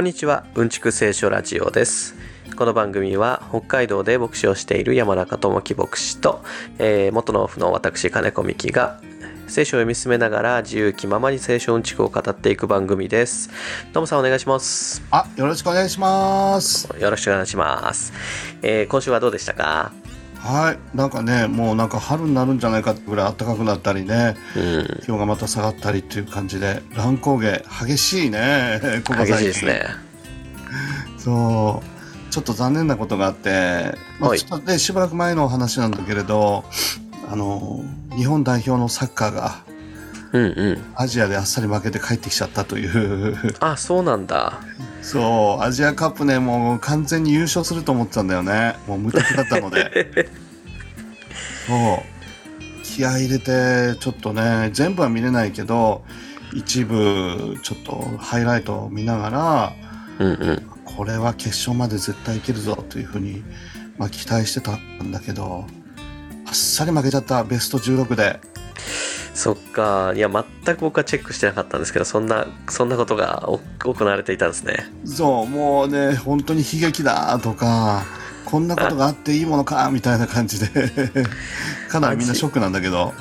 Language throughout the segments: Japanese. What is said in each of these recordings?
こんにちは。うんちく聖書ラジオです。この番組は北海道で牧師をしている山中智樹牧師と、えー元のオフの私金子美希が聖書を読み進めながら自由気ままに聖書うんちくを語っていく番組です。どうもさんお願いします。あ、よろしくお願いします。よろしくお願いします、えー今週はどうでしたか？はい、なんかね、もうなんか春になるんじゃないかってぐらい暖かくなったりね、うん。気温がまた下がったりっていう感じで、乱高下。激しいね。ここ最近。激しいです。ね。そう、ちょっと残念なことがあって、まあ、はい。ちょっとね、しばらく前の話なんだけれど、あの日本代表のサッカーがうんうんアジアであっさり負けて帰ってきちゃったという。あそうなんだそう、アジアカップね、もう完全に優勝すると思ってたんだよね。もう無敵だったので。そう。気合い入れて、ちょっとね、全部は見れないけど、一部、ちょっとハイライトを見ながら、うんうんこれは決勝まで絶対いけるぞというふうに、まあ、期待してたんだけど、あっさり負けちゃった、ベスト16で。そっか。いや全く僕はチェックしてなかったんですけどそんなそんなことがお行われていたんですね。そう、もうね、本当に悲劇だとか、こんなことがあっていいものかみたいな感じで、かなりみんなショックなんだけど、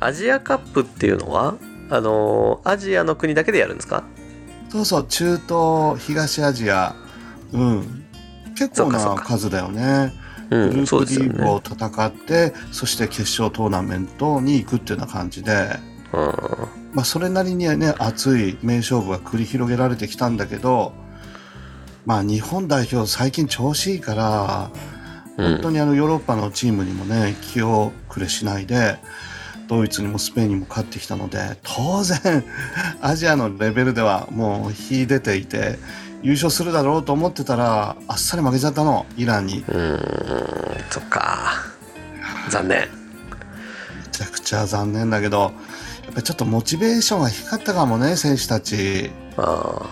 アジアカップっていうのはあのアジアの国だけでやるんですか？そうそう、中東、東アジア、うん、結構な数だよね。うんグループそうですよねリーグを戦って、そして決勝トーナメントに行くっていうような感じで、うんまあ、それなりにね、熱い名勝負が繰り広げられてきたんだけど、まあ、日本代表最近調子いいから、本当にあのヨーロッパのチームにもね、気をくれしないで、ドイツにもスペインにも勝ってきたので、当然、アジアのレベルではもう秀でていて、優勝するだろうと思ってたら、あっさり負けちゃったの、イランに。めうんうんそっか残念ちゃくちゃ残念だけど、やっぱりちょっとモチベーションが低かったかもね、選手たち。あ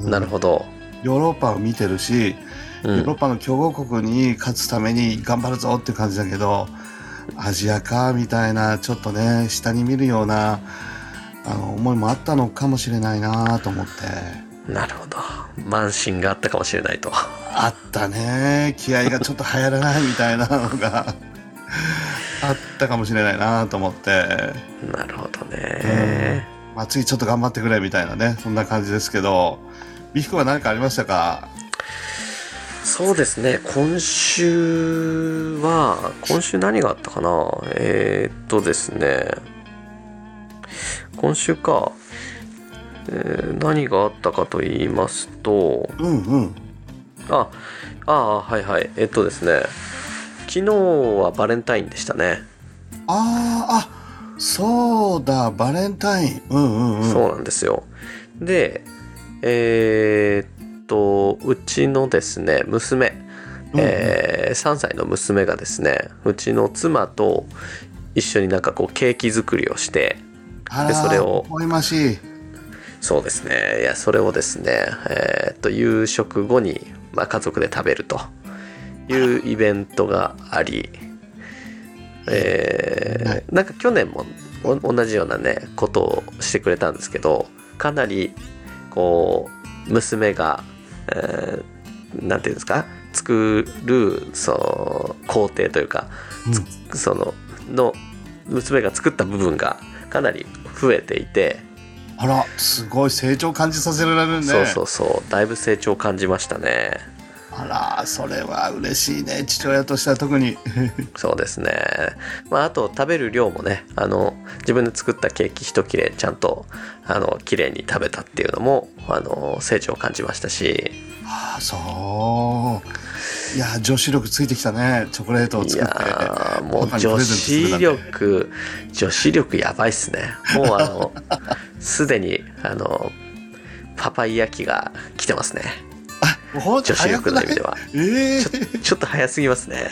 あなるほど、ヨーロッパを見てるし、うん、ヨーロッパの強豪国に勝つために頑張るぞっていう感じだけど、アジアかみたいな、ちょっとね、下に見るような、あの、思いもあったのかもしれないなと思って。なるほど。慢心があったかもしれないと。あったね。気合がちょっと流行らないみたいなのが、あったかもしれないなと思って。なるほどね、まあ、次ちょっと頑張ってくれみたいなね、そんな感じですけど、ビフクは何かありましたか？そうですね。今週は今週何があったかな？えー、っとですね。今週か、えー何があったかと言いますとうんうん。ああはいはいえっとですね昨日はバレンタインでしたね、ああ、あ、そうだ、バレンタイン。うんうんうん。そうなんですよでえーっとうちのですね娘うんうんえー3歳の娘がですねうちの妻と一緒になんかこうケーキ作りをしてでそれを微笑ましい。そうですね。いやそれをですねえーっと夕食後に、まあ、家族で食べるというイベントがありえーはい。なんか去年もお同じようなねことをしてくれたんですけどかなりこう娘が、えーなんていうんですか作るそう工程というかそのの娘が作った部分がかなり増えていて、あら、すごい成長感じさせられるね。そうそうそうだいぶ成長を感じましたねあら、それは嬉しいね。父親としては特に。そうですねまああと食べる量もねあの自分で作ったケーキ一切れちゃんとあの綺麗に食べたっていうのもあの成長を感じましたしああ、そう。いや、女子力ついてきたね。チョコレートをい作って。もう女子力女子力やばいっすね。もうあの すでにあのパパイヤ期が来てますね。女子力の意味では。ええちょちょっと早すぎますね。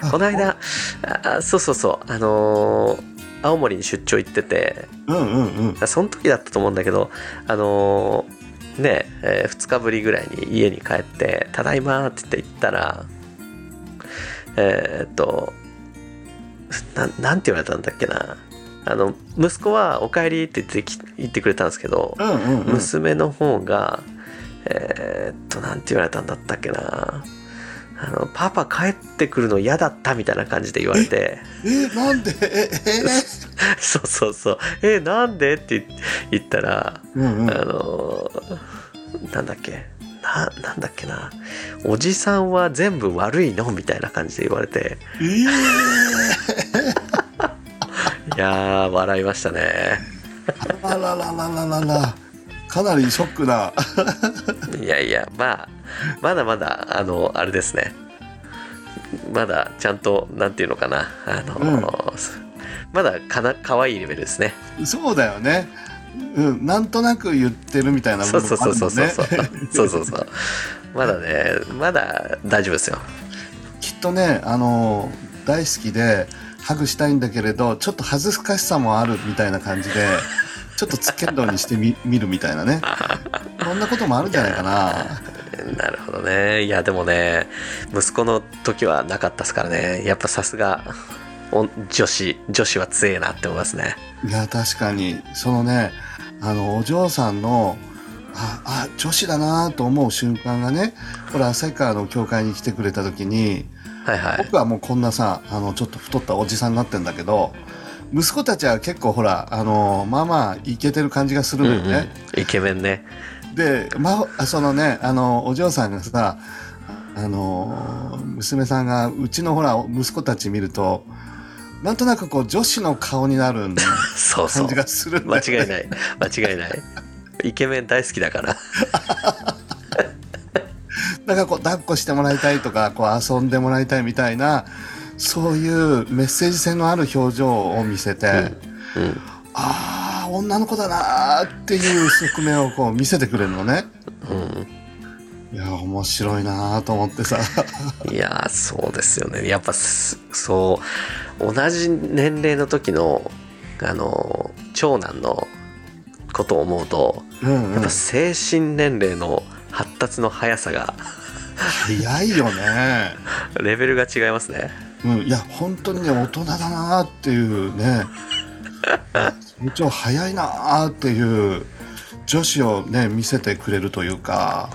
あこの間あそうそうそう。あのー青森に出張行ってて。うんうんうん。その時だったと思うんだけどあのーねえ2日ぶりぐらいに家に帰って「ただいま」って言って行ったらえーっとななんて言われたんだっけなあの息子は「おかえり」って言ってき言ってくれたんですけど、うんうんうん。娘の方がえーっと、なんて言われたんだったっけな。あの、パパ帰ってくるの嫌だったみたいな感じで言われて、えなんで？ええ？そうそうそう、え、なんで？って言ったら、うんうん。あのーなんだっけ？な、なんだっけな？おじさんは全部悪いの？みたいな感じで言われて、え いやー、笑いましたね。あららららららかなりショックだいやいや、まあ、まだまだ、あの、あれですね。まだ、ちゃんと、なんていうのかな。あの、まだかな、可愛いレベルですね。そうだよねうんなんとなく言ってるみたいなそうそうそうそうそう。ねそうそうそう。まだね、まだ大丈夫ですよ。きっとねあの大好きでハグしたいんだけれどちょっと恥ずかしさもあるみたいな感じでちょっとつけんどにしてみ 見るみたいなねそんなこともあるんじゃないかな なるほどね。いや、でもね、息子の時はなかったですからね。やっぱさすが、お女子、女子は強えなって思いますね。いや確かにそのねあのお嬢さんのああ女子だなと思う瞬間がねこれ旭川の教会に来てくれた時にはいはい。僕はもうこんなさあのちょっと太ったおじさんになってんだけど息子たちは結構ほらあのまあまあイケてる感じがするうんのよね、うん。イケメンね。で、まあ、そのねあのお嬢さんがさあの娘さんがうちのほら息子たち見るとなんとなくこう女子の顔になる そうそう感じ。がするんだよね間違いない。間違いない。イケメン大好きだから。なんかこう抱っこしてもらいたいとかこう遊んでもらいたいみたいなそういうメッセージ性のある表情を見せて、うん。ああ女の子だなーっていう側面をこう見せてくれるのね。うん。いや面白いなーと思ってさ。いやーそうですよね。やっぱすそう同じ年齢の時のあの長男のことを思うとうん、うん。やっぱ、精神年齢の発達の速さが早いよね。レベルが違いますねうん、いや本当にね大人だなーっていうね成長早いなーっていう女子をね見せてくれるというか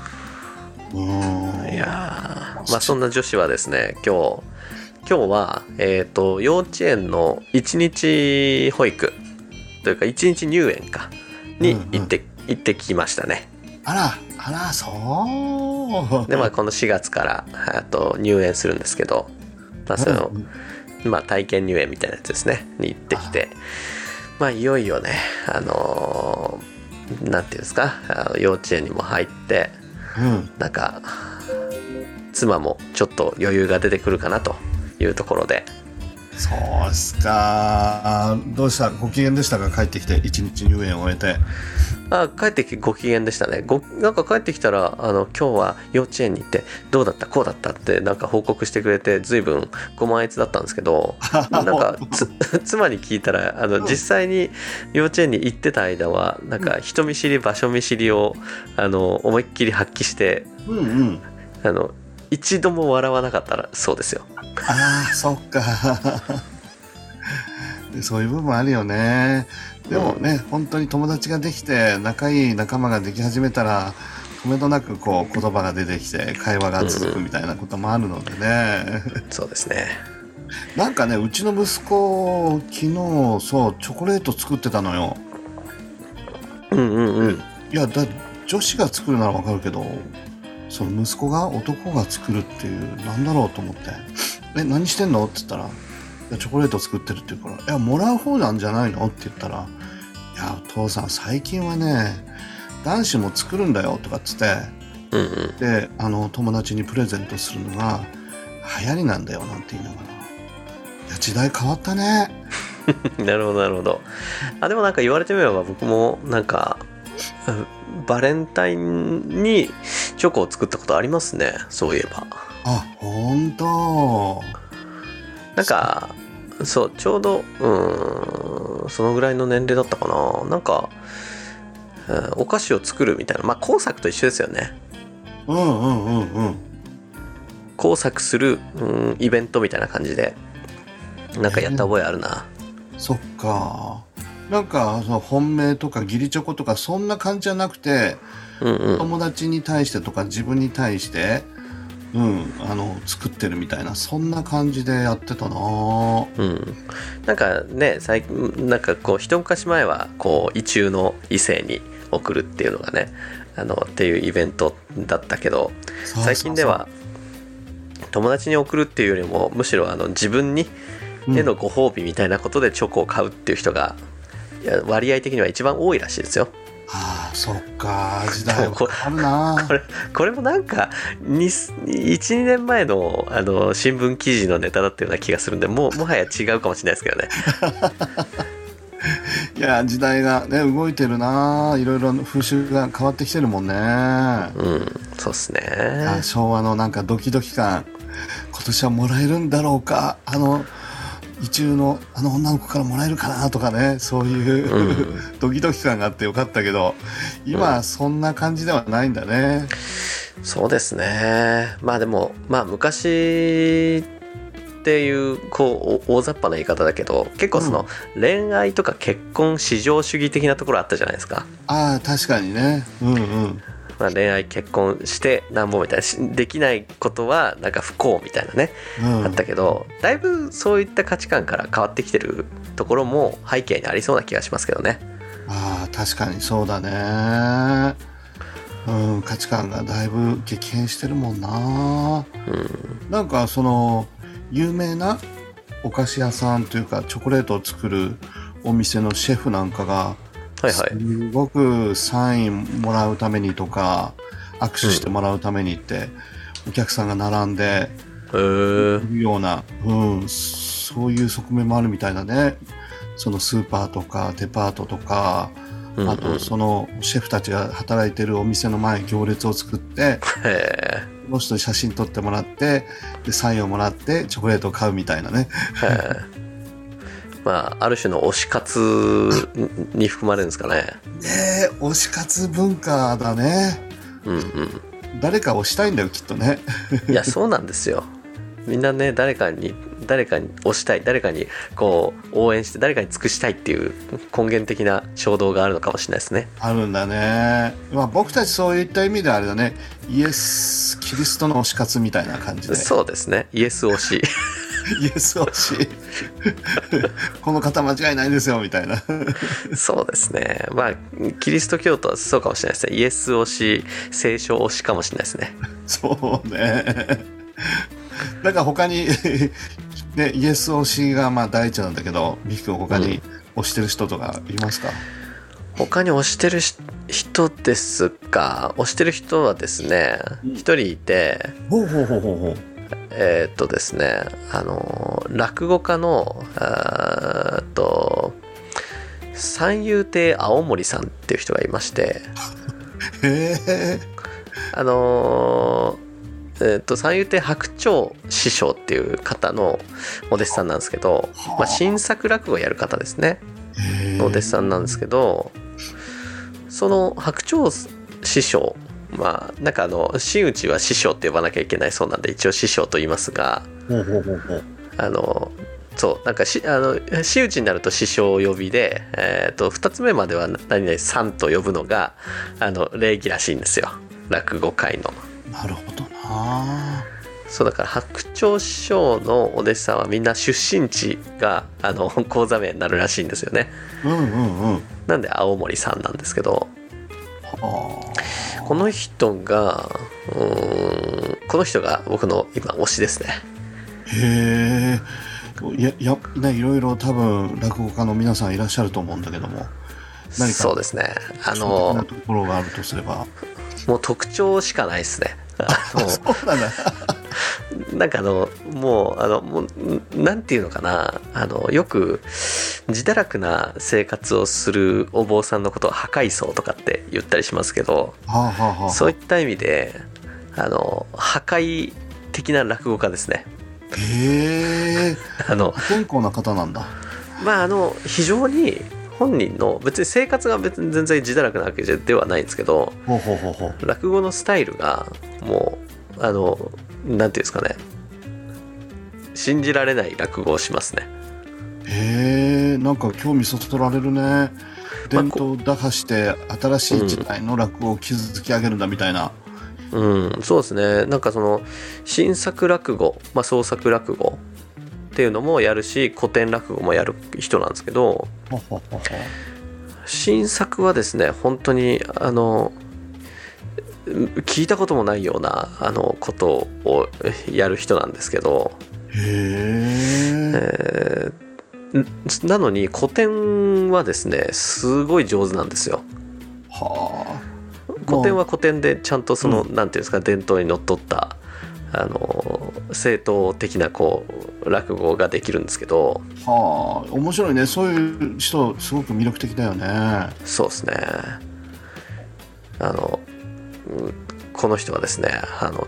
うん。いやーまあそんな女子はですね今日今日はえっ、と幼稚園の一日保育というか一日入園かに行って、行ってきましたね。あらあらそう。でまあこの4月からあと入園するんですけど、まあそのうんまあ体験入園みたいなやつですね。に行ってきて。まあいよいよねあのーなんていうんですかあの幼稚園にも入ってうん。なんか妻もちょっと余裕が出てくるかなというところでそうっすか。どうした？ご機嫌でしたか？帰ってきて一日入園を終えて。あ帰ってきてご機嫌でしたね。ごなんか帰ってきたらあの今日は幼稚園に行ってどうだった？こうだったってなんか報告してくれて随分ご満悦だったんですけど なんかつ 妻に聞いたらあの実際に幼稚園に行ってた間はなんか人見知り場所見知りをあの思いっきり発揮してうんうん。あの一度も笑わなかったらそうですよ。ああそっか。そういう部分あるよね。でもね、本当に友達ができて仲いい仲間ができ始めたら止めどなくこう言葉が出てきて会話が続くみたいなこともあるのでね、そうですね。なんかねうちの息子昨日そうチョコレート作ってたのよ。うんうんうん。いやだ女子が作るならわかるけどその息子が男が作るっていうなんだろうと思って「え何してんの?」って言ったら「いやチョコレート作ってる」って言うから「いやもらう方なんじゃないの?」って言ったら「いやお父さん最近はね男子も作るんだよ」とかっつってうんうん。であの友達にプレゼントするのが流行りなんだよなんて言いながら「いや時代変わったね」なるほどなるほど。あでもなんか言われてみれば僕もなんかうんバレンタインにチョコを作ったことありますね。そういえば。あ本当なんかそうちょうどうーんそのぐらいの年齢だったかな。なんか、うんお菓子を作るみたいな。まあ工作と一緒ですよね。うんうんうんうん。工作する、うん、イベントみたいな感じで。なんかやった覚えあるな、そっか。なんかその本命とか義理チョコとかそんな感じじゃなくてうんうん。友達に対してとか自分に対して、うん、あの作ってるみたいなそんな感じでやってたな。うん、なんかね最近なんかこう一昔前はこう異中の異性に送るっていうのがねあのっていうイベントだったけど最近では友達に送るっていうよりもむしろあの自分にうん。へのご褒美みたいなことでチョコを買うっていう人がいや割合的には一番多いらしいですよ。ああそっか 時代はるなこれこれもなんか12年前のあの新聞記事のネタだったような気がするんでもうもはや違うかもしれないですけどね。いや時代がね動いてるないろいろ風習が変わってきてるもんね、うんそうっすね。あ昭和のなんかドキドキ感今年はもらえるんだろうかあの異中のあの女の子からもらえるかなとかねそういう、うドキドキ感があってよかったけど今はそんな感じではないんだね、そうですね。まあでもまあ昔っていうこうお大雑把な言い方だけど結構その恋愛とか結婚至上主義的なところあったじゃないですか、ああ確かにね。うんうんまあ、恋愛結婚してなんぼみたいなしできないことはなんか不幸みたいなね、うん。あったけどだいぶそういった価値観から変わってきてるところも背景にありそうな気がしますけどね。ああ確かにそうだね。うん価値観がだいぶ激変してるもんな。うん。なんかその有名なお菓子屋さんというかチョコレートを作るお店のシェフなんかがはいはい。すごくサインもらうためにとか握手してもらうためにって、お客さんが並んでいるような、うん、そういう側面もあるみたいなね。そのスーパーとかデパートとかうんうん。あとそのシェフたちが働いてるお店の前に行列を作ってへその人に写真撮ってもらってでサインをもらってチョコレートを買うみたいなねまあある種の推し活に含まれるんですかね。ねえ推し活文化だね。うんうん。誰か推したいんだよきっとね。いやそうなんですよみんなね誰かに誰かに推したい誰かにこう応援して誰かに尽くしたいっていう根源的な衝動があるのかもしれないですね。あるんだね。まあ僕たちそういった意味であれだね。イエスキリストの推し活みたいな感じで。そうですね。イエス推し。イエス推し。この方間違いないですよみたいな。そうですね。まあキリスト教徒はそうかもしれないですね。イエス推し聖書推しかもしれないですね。そうね なんか他に ねイエス推しがまあ第一なんだけどミキ君他に推してる人とかいますか、他に推してるし人ですか？推してる人はですねうん。一人いてほうほうほうほうほう。えーっとですねあの落語家のあーっと三遊亭青森さんっていう人がいまして。へえあのーえーっと三遊亭白鳥師匠っていう方のお弟子さんなんですけど、まあ、新作落語をやる方ですね。のお弟子さんなんですけどその白鳥師匠まあなんかあの真打ちは師匠って呼ばなきゃいけないそうなんで一応師匠と言いますがあのそうなんかしあの真打ちになると師匠呼びで、えー、と2つ目までは何々さんと呼ぶのがあの礼儀らしいんですよ。落語界の。なるほどなそうだから白鳥師匠のお弟子さんはみんな出身地があの講座名になるらしいんですよね。うんうんうんなんで青森さんなんですけどはあこの人がうーんこの人が僕の今推しですね。へえいやいやねいろいろ多分落語家の皆さんいらっしゃると思うんだけども何かそうですね。あのところがあるとすればもう特徴しかないですね。そう。なんだ なんかあのもうあのもうんなんていうのかな。あのよく自堕落な生活をするお坊さんのことを破壊僧とかって言ったりしますけどはあはあはあ。そういった意味であの破壊的な落語家ですね。へえ。あの不健康な方なんだ。まああの非常に本人の別に生活が別に全然自堕落なわけではないんですけど落語のスタイルがもうあのなんていうんですかね。信じられない落語をしますね。へえなんか興味そそられるね。伝統打破して新しい時代の落語を築き上げるんだみたいな、うん、そうですね。なんかその新作落語、まあ、創作落語っていうのもやるし古典落語もやる人なんですけど新作はですね本当にあの聞いたこともないようなあのことをやる人なんですけど、へええーなのに古典はですねすごい上手なんですよ。はあ。古典は古典でちゃんとその、うなんていうんですか伝統にのっとったあの正統的なこう落語ができるんですけど。はあ面白いね。そういう人すごく魅力的だよね。はそうですね。あのうんこの人はですねあの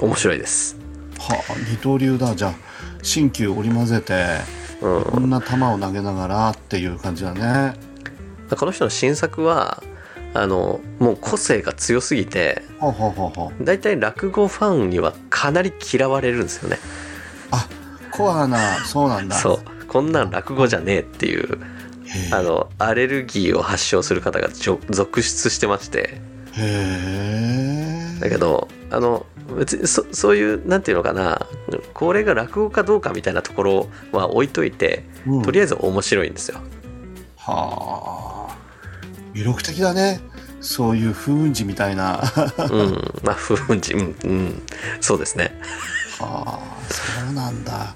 面白いです、あ二刀流だ。じゃあ新旧織り交ぜてうん、こんな球を投げながらっていう感じだね。この人の新作はあのもう個性が強すぎて大体落語ファンにはかなり嫌われるんですよね。あコアなそうなんだ。そう。こんなん落語じゃねえっていうあのアレルギーを発症する方が続出してまして。へえ。だけどあの別にそそういうなんていうのかなこれが落語かどうかみたいなところは置いといてうん。とりあえず面白いんですよ。はあ魅力的だね。そういう風雲児みたいな。はうん、まあ風雲児、うん、うん、そうですね。あそうなんだ。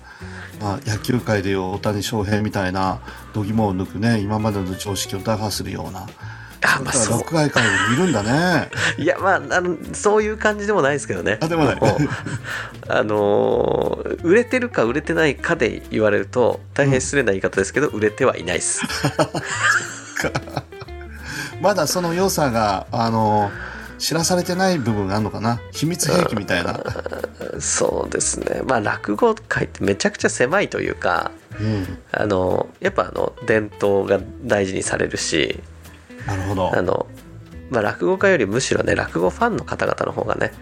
まあ、野球界でいう大谷翔平みたいな度肝を抜くね今までの常識を打破するような。あまあそう。落外界にいるんだね。いやまああのそういう感じでもないですけどね。あでもない。あのー売れてるか売れてないかで言われると大変失礼な言い方ですけど、売れてはいないです。まだその良さがあの知らされてない部分があるのかな？秘密兵器みたいな、そうですね。まあ落語界ってめちゃくちゃ狭いというか。うん、あのやっぱあの伝統が大事にされるしなるほどあの、まあ、落語家よりむしろね落語ファンの方々の方がね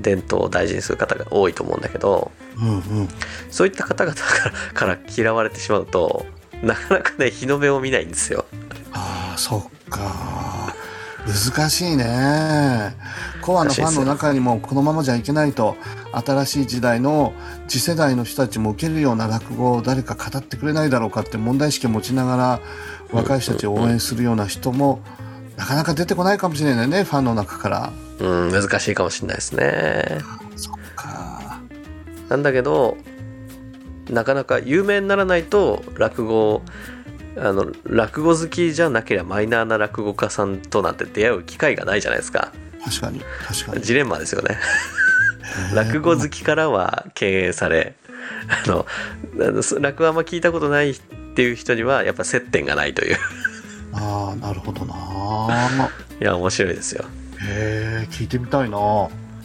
伝統を大事にする方が多いと思うんだけどうんうんそういった方々からから嫌われてしまうとなかなかね日の目を見ないんですよ。ああそっか。難しいね。コアなファンの中にもこのままじゃいけないと新しい時代の次世代の人たちも受けるような落語を誰か語ってくれないだろうかって問題意識を持ちながら若い人たちを応援するような人もなかなか出てこないかもしれないねファンの中から。うん難しいかもしれないですね。そっかなんだけどなかなか有名にならないと落語あの落語好きじゃなければマイナーな落語家さんとなんて出会う機会がないじゃないですか。確かに確かに。ジレンマですよね。落語好きからは敬遠されあの落語あんま聞いたことないっていう人にはやっぱ接点がないという。ああなるほどな。いや面白いですよ。へえ聞いてみたいな。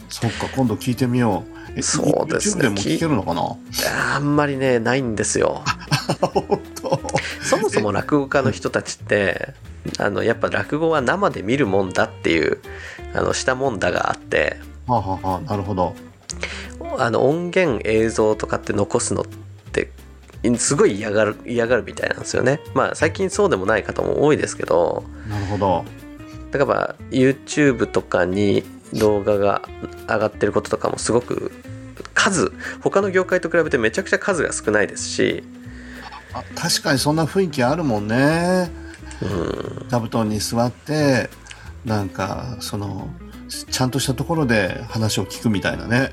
そっか今度聞いてみよう。えそうですね。でも聞けるのかな？あんまりねないんですよ そもそも落語家の人たちってあのやっぱ落語は生で見るもんだっていうあのしたもんだがあって。はあ、はあはあ、なるほど。あの音源映像とかって残すのってすごい嫌がる嫌がるみたいなんですよね。まあ最近そうでもない方も多いですけど。なるほど。だからまあ YouTube とかに動画が上がってることとかもすごく数他の業界と比べてめちゃくちゃ数が少ないですしあ確かにそんな雰囲気あるもんね。うん座布団に座ってなんかそのちゃんとしたところで話を聞くみたいなね。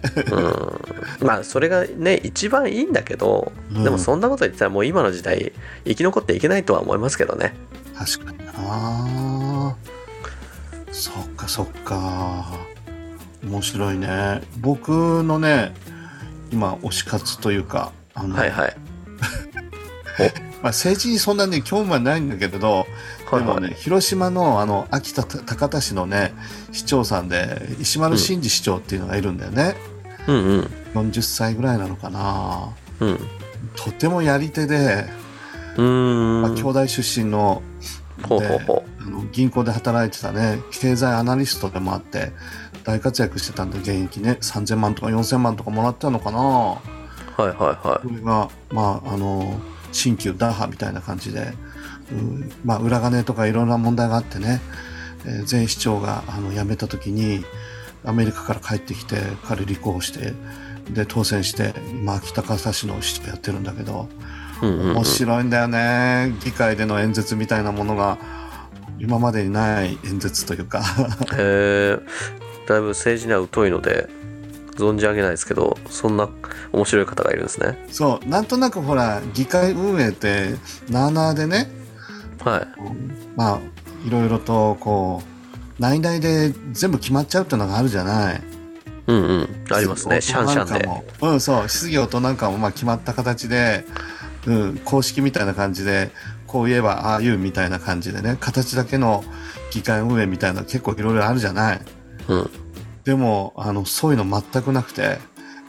うん。まあそれがね一番いいんだけど、うん。でもそんなこと言ってたらもう今の時代生き残っていけないとは思いますけどね。確かにな。そっかそっか。面白いね。僕のね今推し活というかあの、はいはい まあ、政治にそんなに興味はないんだけれど、はいはい。でもね、広島のあの秋田高田市のね市長さんで石丸伸二市長っていうのがいるんだよね、うん。うん40歳ぐらいなのかな。うん。とてもやり手で、うーん。まあ、兄弟出身のほうほうほあの銀行で働いてたね経済アナリストでもあって大活躍してたんで現役ね3000万とか4000万とかもらってたのかな。うはいはいはこれがまああの新旧打破みたいな感じで、うんまあ、裏金とかいろんな問題があってね、えー前市長があの辞めた時にアメリカから帰ってきて彼立候補してで当選して今秋高田市の市長やってるんだけどうんうんうん。面白いんだよね。議会での演説みたいなものが今までにない演説というか。へえだいぶ政治には疎いので存じ上げないですけどそんな面白い方がいるんですね。そうなんとなくほら議会運営ってなあなあでねはい。まあいろいろとこう内々で全部決まっちゃうっていうのがあるじゃない。うんうん。ありますね。シャンシャンで。うんそう質疑応答なんかもまあ決まった形で、うん、公式みたいな感じでこう言えばああ言うみたいな感じでね形だけの議会運営みたいな結構いろいろあるじゃない。うんでもあのそういうの全くなくて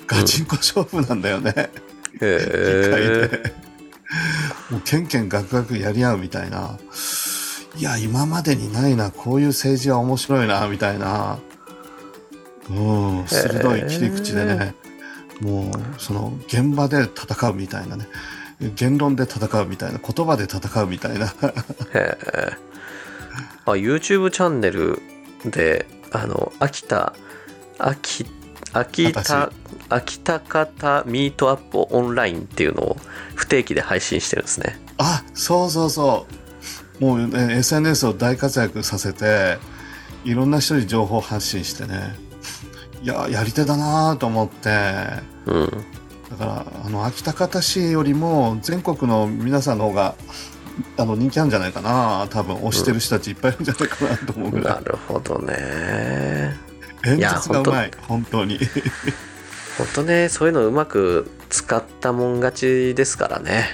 ガチンコ勝負なんだよね。議会へ。もうケンケンガクガクやり合うみたいな。いや、今までにないな、こういう政治は面白いな、みたいな。うん、鋭い切り口でね、もう、その、現場で戦うみたいなね。言論で戦うみたいな、言葉で戦うみたいな。へえあ YouTube チャンネルであの秋田秋秋田秋田方ミートアップオンラインっていうのを不定期で配信してるんですねあ、そうそうそう。もう、ね、SNS を大活躍させて、いろんな人に情報発信してね。いや、やり手だなと思って。うんだからあの秋田方市よりも全国の皆さんの方があの人気あるんじゃないかな。多分推してる人たちいっぱいいるんじゃないかなと思うぐら、ないるほどね。演説がうまい。本当に。本当ねそういうのうまく使ったもん勝ちですからね。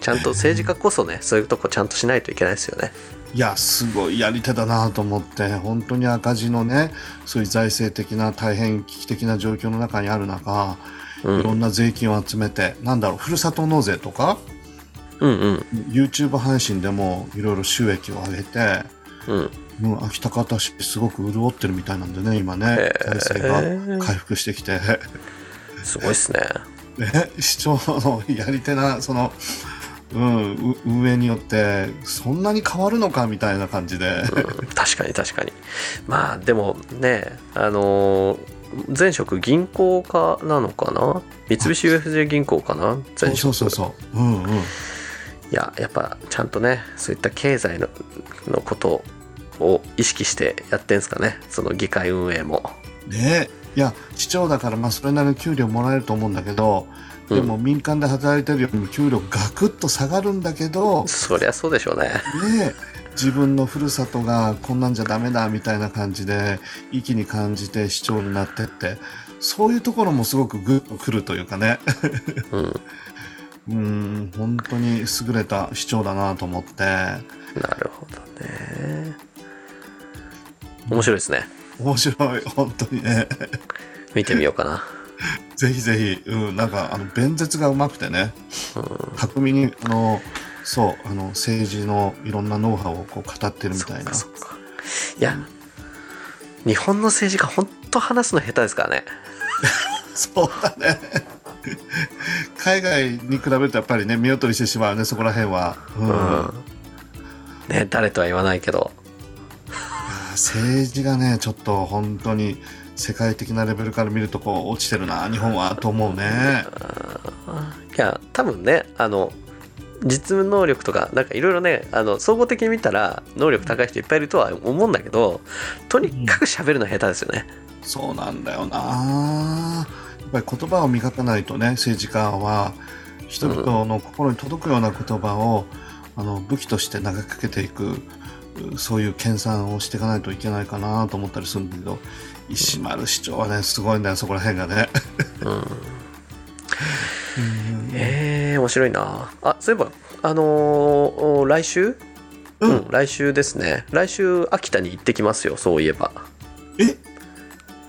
ちゃんと政治家こそねそういうとこちゃんとしないといけないですよね。いやすごいやり手だなと思って。本当に赤字のねそういう財政的な大変危機的な状況の中にある中、うん。いろんな税金を集めてなんだろうふるさと納税とかうんうん。YouTube 配信でもいろいろ収益を上げてうん。うん、秋田方市すごく潤ってるみたいなんでね今ねへー。財政が回復してきて。すごいっすね。ね、市長のやり手なその、うん、う運営によってそんなに変わるのかみたいな感じで、うん確かに確かに。まあでもねあのー前職銀行家なのかな？三菱 UFJ 銀行かな？前職。そうそうそう。うんうんいややっぱちゃんとねそういった経済ののことを意識してやってんすかね。その議会運営も。ね。いや市長だからまあそれなりの給料もらえると思うんだけどでも民間で働いてるよりも給料ガクッと下がるんだけど、そりゃそうでしょうね。ね。自分のふるさとがこんなんじゃダメだみたいな感じで意気に感じて市長になってってそういうところもすごくグッとくるというかね。うんうん本当に優れた市長だなと思って。なるほどね。面白いですね。面白い本当にね。見てみようかな。ぜひぜひ、うん、なんかあの弁舌がうまくてね。巧みにあのそうあの政治のいろんなノウハウをこう語ってるみたいな。かそっか。いや日本の政治家本当話すの下手ですからね。そうだね 海外に比べるとやっぱりね見劣りしてしまうねそこら辺は、うん。うん。ね誰とは言わないけど。政治がねちょっと本当に世界的なレベルから見るとこう落ちてるな日本はと思うね。いや多分ねあの実務能力とかなんかいろいろねあの総合的に見たら能力高い人いっぱいいるとは思うんだけどとにかく喋るの下手ですよね、そうなんだよなぱり言葉を磨かないとね政治家は人々の心に届くような言葉を、あの武器として投げかけていくうそういう研鑽をしていかないといけないかなと思ったりするんだけど石丸市長はねすごいんだよそこら辺がね。うん。えー、面白いな。あそういえばあのー来週？ううんん、来週ですね。来週秋田に行ってきますよそういえば。え？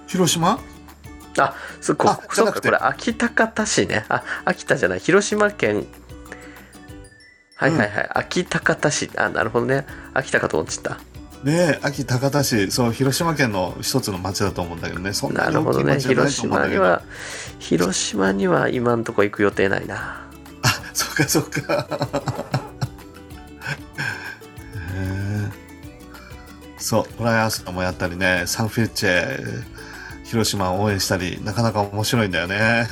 広島？あそこあそうかこれ秋田方市ね。あ秋田じゃない。広島県。はいはいはい、秋田方市。あなるほどね。秋田かと思っちゃった。ねえ秋高田市。そう広島県の一つの町だと思うんだけどね。そんなに大きなるほどね。い町じゃない広と思うんだけど。島には広島には今んとこ行く予定ないな。そっかそっか。へえ。そう、トライアスロンもやったりね、サンフレッチェ、広島を応援したり、なかなか面白いんだよね。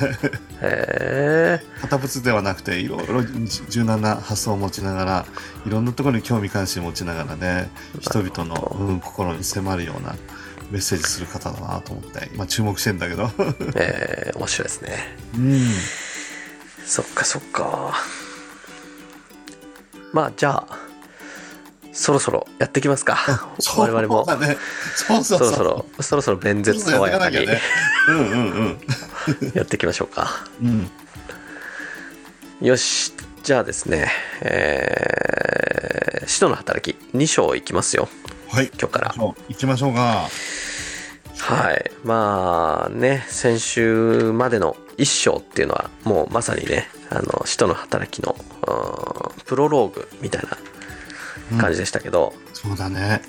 へえ堅物ではなくて、いろいろ柔軟な発想を持ちながら、いろんなところに興味関心を持ちながらね、人々の、うん、心に迫るようなメッセージする方だなと思って、今注目してんだけど。えー、面白いですねうん。そっかそっかまあじゃあそろそろやってきますか我々もそう。そうそろそろそろそろ弁舌爽やかにやっていきゃね。うんうんうん。やっていきましょうかうん。よしじゃあですねえー、使徒の働き2章いきますよはい。今日から行きましょうか。はいまあね先週までの1章っていうのはもうまさにねあの使徒の働きのうんプロローグみたいな感じでしたけど、そうだね。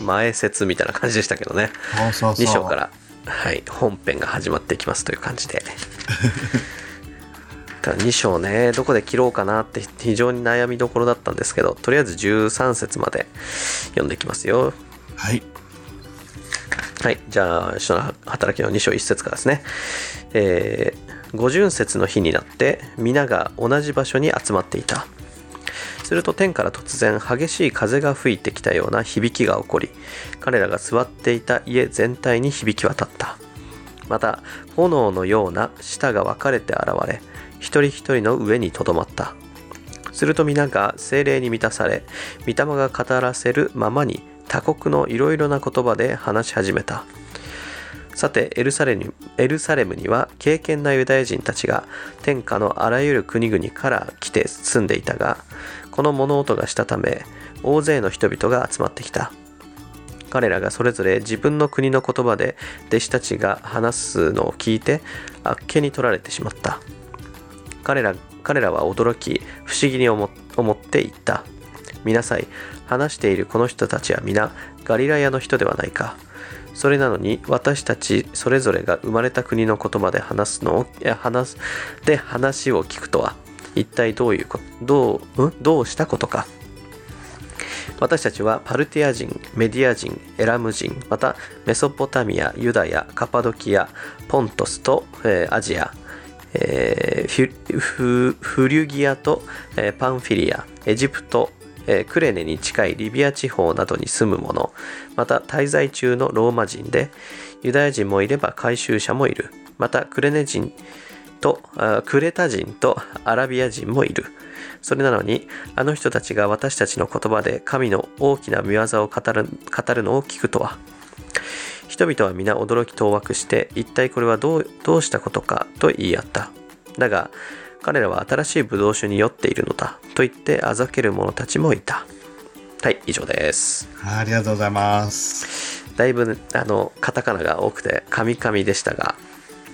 前説みたいな感じでしたけどねそうそうそう。2章から、はい、本編が始まっていきますという感じで ただ2章ねどこで切ろうかなって非常に悩みどころだったんですけどとりあえず13節まで読んでいきますよはい。はいじゃあ使徒の働きの2章1節からですねえー、五巡節の日になって皆が同じ場所に集まっていたすると天から突然激しい風が吹いてきたような響きが起こり彼らが座っていた家全体に響き渡った。また炎のような舌が分かれて現れ一人一人の上にとどまった。すると皆が精霊に満たされ御霊が語らせるままに他国のいろいろな言葉で話し始めた。さてエルサレムには敬虔なユダヤ人たちが天下のあらゆる国々から来て住んでいたがこの物音がしたため大勢の人々が集まってきた。彼らがそれぞれ自分の国の言葉で弟子たちが話すのを聞いてあっけに取られてしまった。彼ら彼らは驚き不思議に思っていった。見なさい話しているこの人たちは皆ガリラヤの人ではないか。それなのに私たちそれぞれが生まれた国の言葉で話すのを話すで話を聞くとは一体どういうことどう,、ん、どうしたことか。私たちはパルティア人メディア人エラム人またメソポタミアユダヤカパドキアポントスと、えーアジアえーフフフリュギアと、えーパンフィリアエジプトえークレネに近いリビア地方などに住む者また滞在中のローマ人でユダヤ人もいれば回収者もいる。またクレネ人とあクレタ人とアラビア人もいる。それなのにあの人たちが私たちの言葉で神の大きな見業を語る語るのを聞くとは。人々は皆驚き当惑して一体これはどうどうしたことかと言い合った。だが彼らは新しいブドウ酒に酔っているのだと言ってあざける者たちもいた。はい以上です。ありがとうございます。だいぶあのカタカナが多くてカミカミでしたが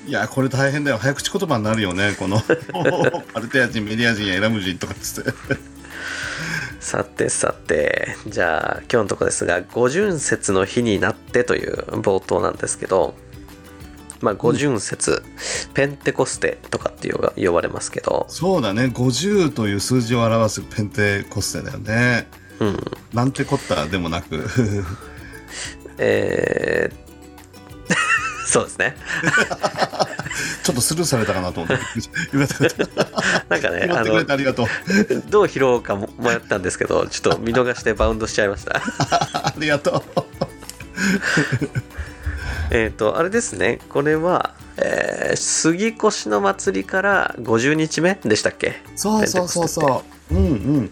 いや、これ大変だよ。早口言葉になるよね、この。パルテア人、メディア人やエラム人とかっつって。さてさてじゃあ今日のとこですが五巡節の日になってという冒頭なんですけどまあ五巡節、ペンテコステとかっていうが呼ばれますけどそうだね、50という数字を表すペンテコステだよね。うんなんてこった？でもなく。えーそうですね ちょっとスルーされたかなと思って。よかった。なんかねあのてありがとう。どう拾おうかも迷ったんですけどちょっと見逃してバウンドしちゃいました ありがとう。えっとあれですねこれは、えー杉越の祭りから50日目でしたっけ？そうそうそうそう。うんうん。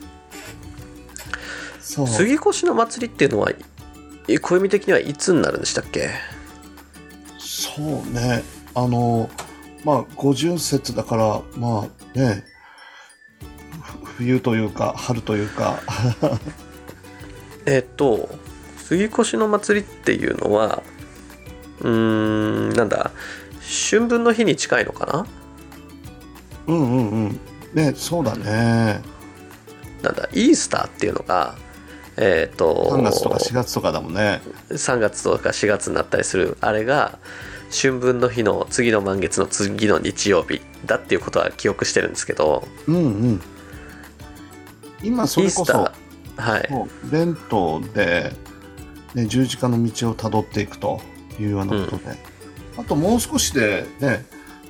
そう。杉越の祭りっていうのはえ暦的にはいつになるんでしたっけ？そうね。あの、まあ、五巡節だから、まあね、ふ冬というか、春というか、えっと杉越の祭りっていうのはうーんなんだ春分の日に近いのかな？うんうんうん。ね、そうだね。なんだイースターっていうのがえっ、と3月とか4月とかだもんね。3月とか4月になったりするあれが春分の日の次の満月の次の日曜日だっていうことは記憶してるんですけどうんうん。今そイれこそはい。弁当で、ね、十字架の道をたどっていくというようなことで、あともう少しでね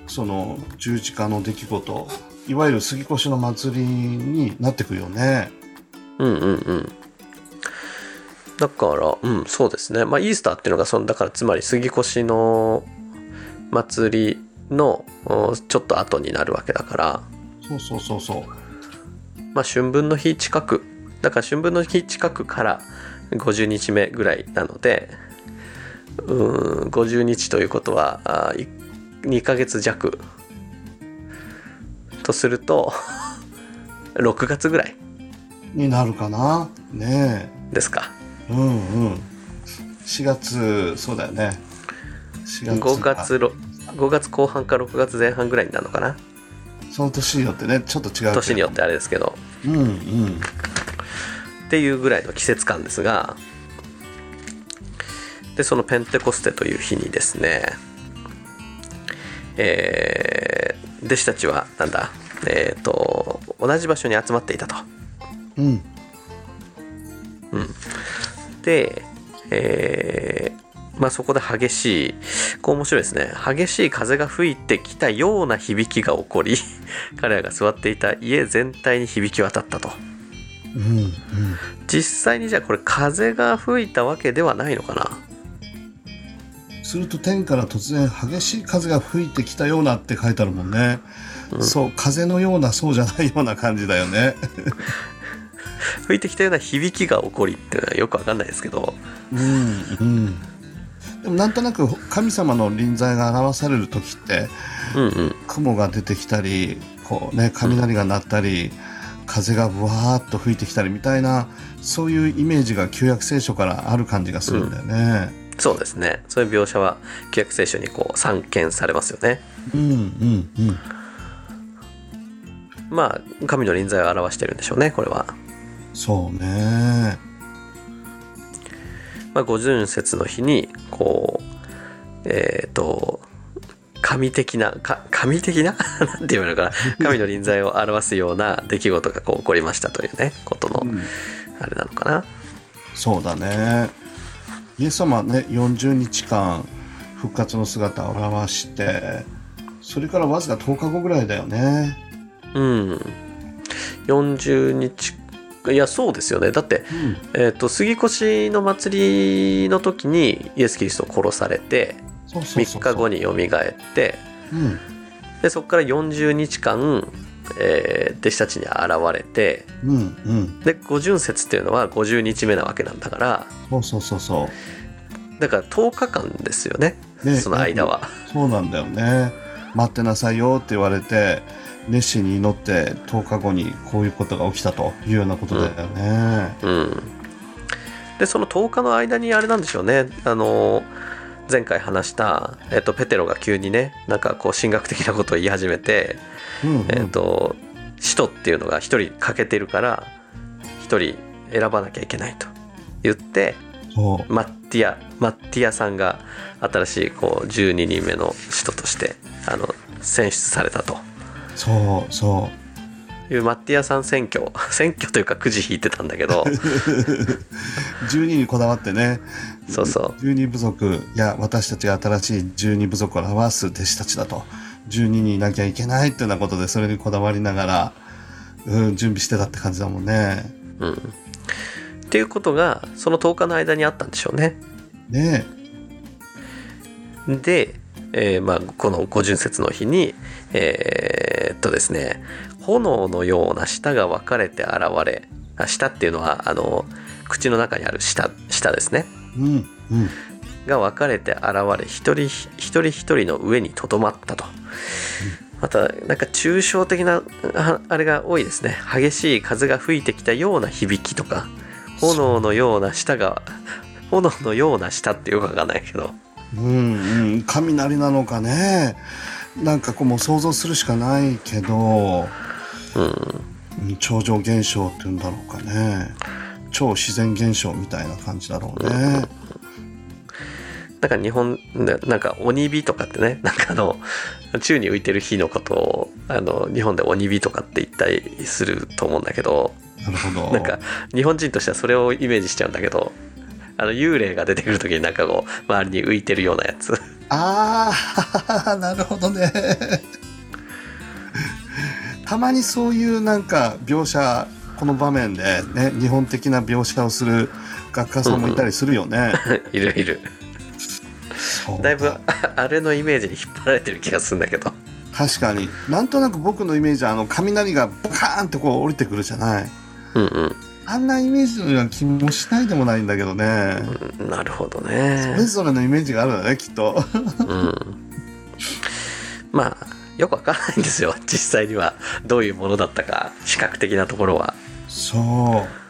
その十字架の出来事いわゆる杉越の祭りになってくるよね。うんうんうんだからうんそうですね。まあイースターっていうのがそのだからつまり杉越の祭りのおちょっと後になるわけだから。そうそうそうそう。まあ春分の日近く。だから春分の日近くから50日目ぐらいなのでうーん50日ということはあい2ヶ月弱。とすると6月ぐらい。になるかな。ねですか。えうんうん。4月そうだよね。4 5か月ろ5月後半か6月前半ぐらいになるのかな？その年によってねちょっと違う年によってあれですけど。うんうん。っていうぐらいの季節感ですが。でそのペンテコステという日にですね。えー弟子たちはなんだ？えっ、と同じ場所に集まっていたと。うんでえーまあそこで激しいこう面白いですね。激しい風が吹いてきたような響きが起こり 彼らが座っていた家全体に響き渡ったと。うんうん。実際にじゃあこれ風が吹いたわけではないのかな？すると天から突然激しい風が吹いてきたようなって書いてあるもんね、うん。そう風のようなそうじゃないような感じだよね 吹いてきたような響きが起こりっていうのはよくわかんないですけど。うんうん。でもなんとなく神様の臨在が表される時ってうんうん。雲が出てきたりこうね雷が鳴ったり、風がブワーッと吹いてきたりみたいなそういうイメージが旧約聖書からある感じがするんだよね。そうですね。そういう描写は旧約聖書にこう散見されますよね。うんうんうん。まあ神の臨在を表してるんでしょうねこれは、そうね。まあ、五巡節の日にこうえっ、と神的なか神的な？なんて言うのかな神の臨在を表すような出来事がこう起こりましたというねことのうんあれなのかなそうだね。イエス様はね40日間復活の姿を表してそれからわずか10日後ぐらいだよね。うん40日いやそうですよねだってうん、えー、と杉越の祭りの時にイエス・キリストを殺されてそうそうそう3日後によみがえってうんでそこから40日間、えー弟子たちに現れてうんうんで五巡節っていうのは50日目なわけなんだからそうそうそうそだから10日間ですよねう。ねその間は。そうなんだよね。待ってなさいよって言われて熱心に祈って10日後にこういうことが起きたというようなことだよね。うん、でその10日の間にあれなんでしょうね。あの前回話した、えっと、ペテロが急にねなんかこう神学的なことを言い始めて、うんうん。えっと使徒っていうのが1人欠けてるから1人選ばなきゃいけないと言ってマッティアマッティアさんが新しいこう12人目の使徒としてあの選出されたとそうそう。いうマッティアさん選挙。選挙というかくじ引いてたんだけど。12にこだわってね。そうそう。12部族いや私たちが新しい12部族を表す弟子たちだと。12人いなきゃいけないっていうようなことでそれにこだわりながら、うん、準備してたって感じだもんね。うん。っていうことがその10日の間にあったんでしょうね。ねで、えーまあ、この五巡節の日にえーっとですね炎のような舌が分かれて現れあ舌っていうのはあの口の中にある舌舌ですね。うんうん。が分かれて現れ一人一人一人の上にとどまったと。またなんか抽象的なああれが多いですね。激しい風が吹いてきたような響きとか炎のような舌が炎のような舌ってよくわかんないけど。うんうん。雷なのかねなんかこうもう想像するしかないけど、うんうん超常現象っていうんだろうかね超自然現象みたいな感じだろうね。なんか日本でなんか鬼火とかってねなんかあの宙に浮いてる火のことをあの日本で鬼火とかって言ったりすると思うんだけどなるほど。なんか日本人としてはそれをイメージしちゃうんだけどあの幽霊が出てくる時になんかこう周りに浮いてるようなやつああ、なるほどね。たまにそういうなんか描写、この場面でね、日本的な描写をする学科さんもいたりするよね。いるいるだいぶあ あれのイメージに引っ張られてる気がするんだけど確かに。なんとなく僕のイメージはあの雷がバカーンってこう降りてくるじゃない。うんうんあんなイメージのような気もしないでもないんだけどね。うんなるほどそれねぞれのイメージがあるんだね、きっと。うんまあよくわからないんですよ実際にはどういうものだったか視覚的なところはそう。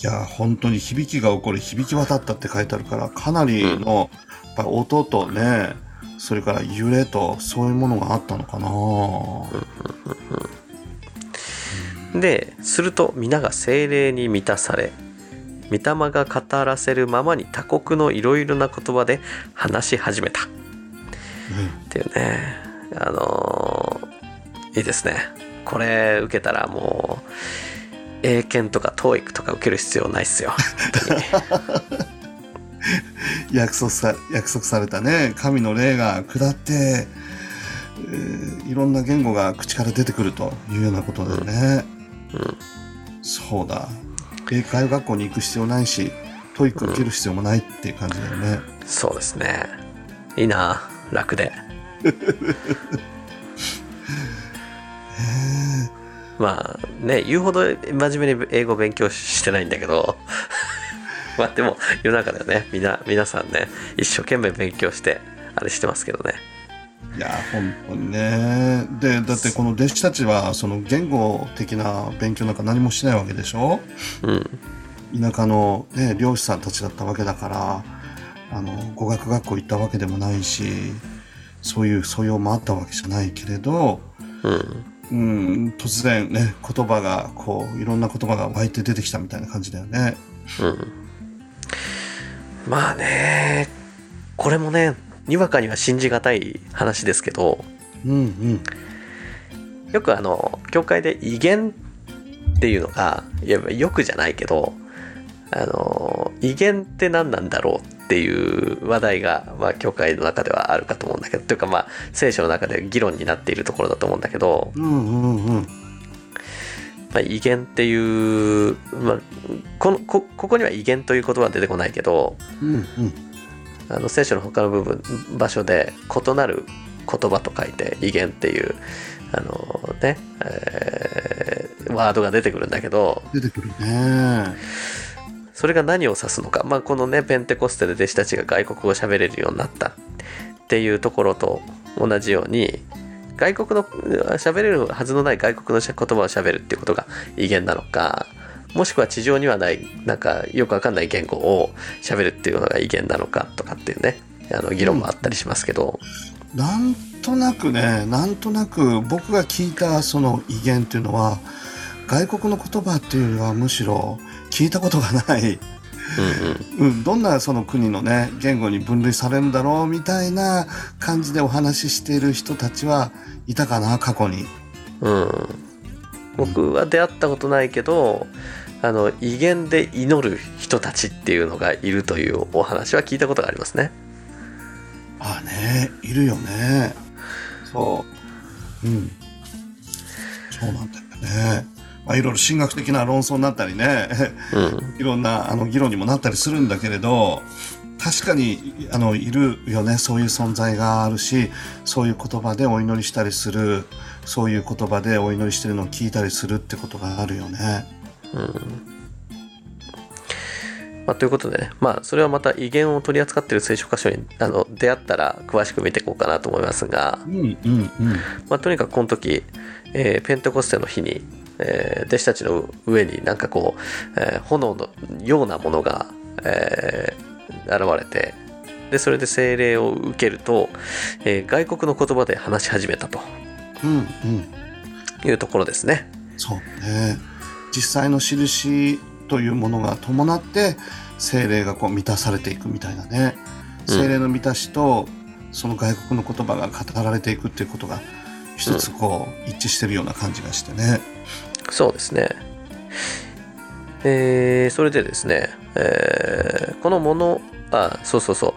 いや、本当に響きが起こる、響き渡ったって書いてあるから、かなりの、やっぱり音とね、それから揺れと、そういうものがあったのかな。ですると皆が精霊に満たされ御霊が語らせるままに他国のいろいろな言葉で話し始めた。っていうねあのーいいですね。これ受けたらもう英検とか TOEIC とか受ける必要ないっすよ。約束さ、約束されたね、神の霊が下って、えーいろんな言語が口から出てくるというようなことでね。うんそうだ。英会話学校に行く必要ないし、 TOEIC 受ける必要もないっていう感じだよね。そうですね。いいな楽で。まあね言うほど真面目に英語勉強してないんだけど。まあでも世の中ではね。みんな皆さんね一生懸命勉強してあれしてますけどねいや、本当にね。で、だってこの弟子たちは、その言語的な勉強なんか何もしないわけでしょ？うん田舎のね、漁師さんたちだったわけだから、あの、語学学校行ったわけでもないし、そういう素養もあったわけじゃないけれど、うんうん、突然ね、言葉が、こう、いろんな言葉が湧いて出てきたみたいな感じだよね。うんまあねこれもねにわかには信じがたい話ですけどうんうん。よくあの教会で威厳っていうのがいやよくじゃないけどあの威厳って何なんだろうっていう話題が、まあ、教会の中ではあるかと思うんだけどというかまあ聖書の中で議論になっているところだと思うんだけど、うんうんうん。まあ、威厳っていう、まあ、このこここには威厳という言葉は出てこないけどうんうん。あの聖書の他の部分場所で異なる言葉と書いて威厳っていうあのね、えーワードが出てくるんだけど出てくるね。それが何を指すのか、まあ、このねペンテコステで弟子たちが外国語を喋れるようになったっていうところと同じように外国の喋れるはずのない外国の言葉を喋るっていうことが威厳なのかもしくは地上にはないなんかよくわかんない言語を喋るっていうのが威厳なのかとかっていうねあの議論もあったりしますけど、なんとなくね、なんとなく僕が聞いたその威厳っていうのは、外国の言葉っていうよりはむしろ聞いたことがない、うんうん、どんなその国のね、言語に分類されるんだろうみたいな感じでお話ししている人たちはいたかな、過去に。うんうん僕は出会ったことないけどあの威厳で祈る人たちっていうのがいるというお話は聞いたことがありますね。ああね、いるよね。そう。うん。そうなんだよね。まあ、いろいろ神学的な論争になったりね、うんいろんなあの議論にもなったりするんだけれど、確かにあのいるよね、そういう存在があるし、そういう言葉でお祈りしたりする、そういう言葉でお祈りしてるのを聞いたりするってことがあるよね。まあ、ということでね、まあ、それはまた威厳を取り扱っている聖書箇所にあの出会ったら詳しく見ていこうかなと思いますが、うんうんうん。まあ、とにかくこの時、えーペンテコステの日に、えー弟子たちの上になんかこう、えー炎のようなものが、えー現れてでそれで聖霊を受けると、えー外国の言葉で話し始めたとうんうん。いうところですね。そうね。実際の印というものが伴って精霊がこう満たされていくみたいなね。精霊の満たしとその外国の言葉が語られていくっていうことが一つこう一致してるような感じがしてね。そうですね。えー、それでですね、えーこのものあそうそうそ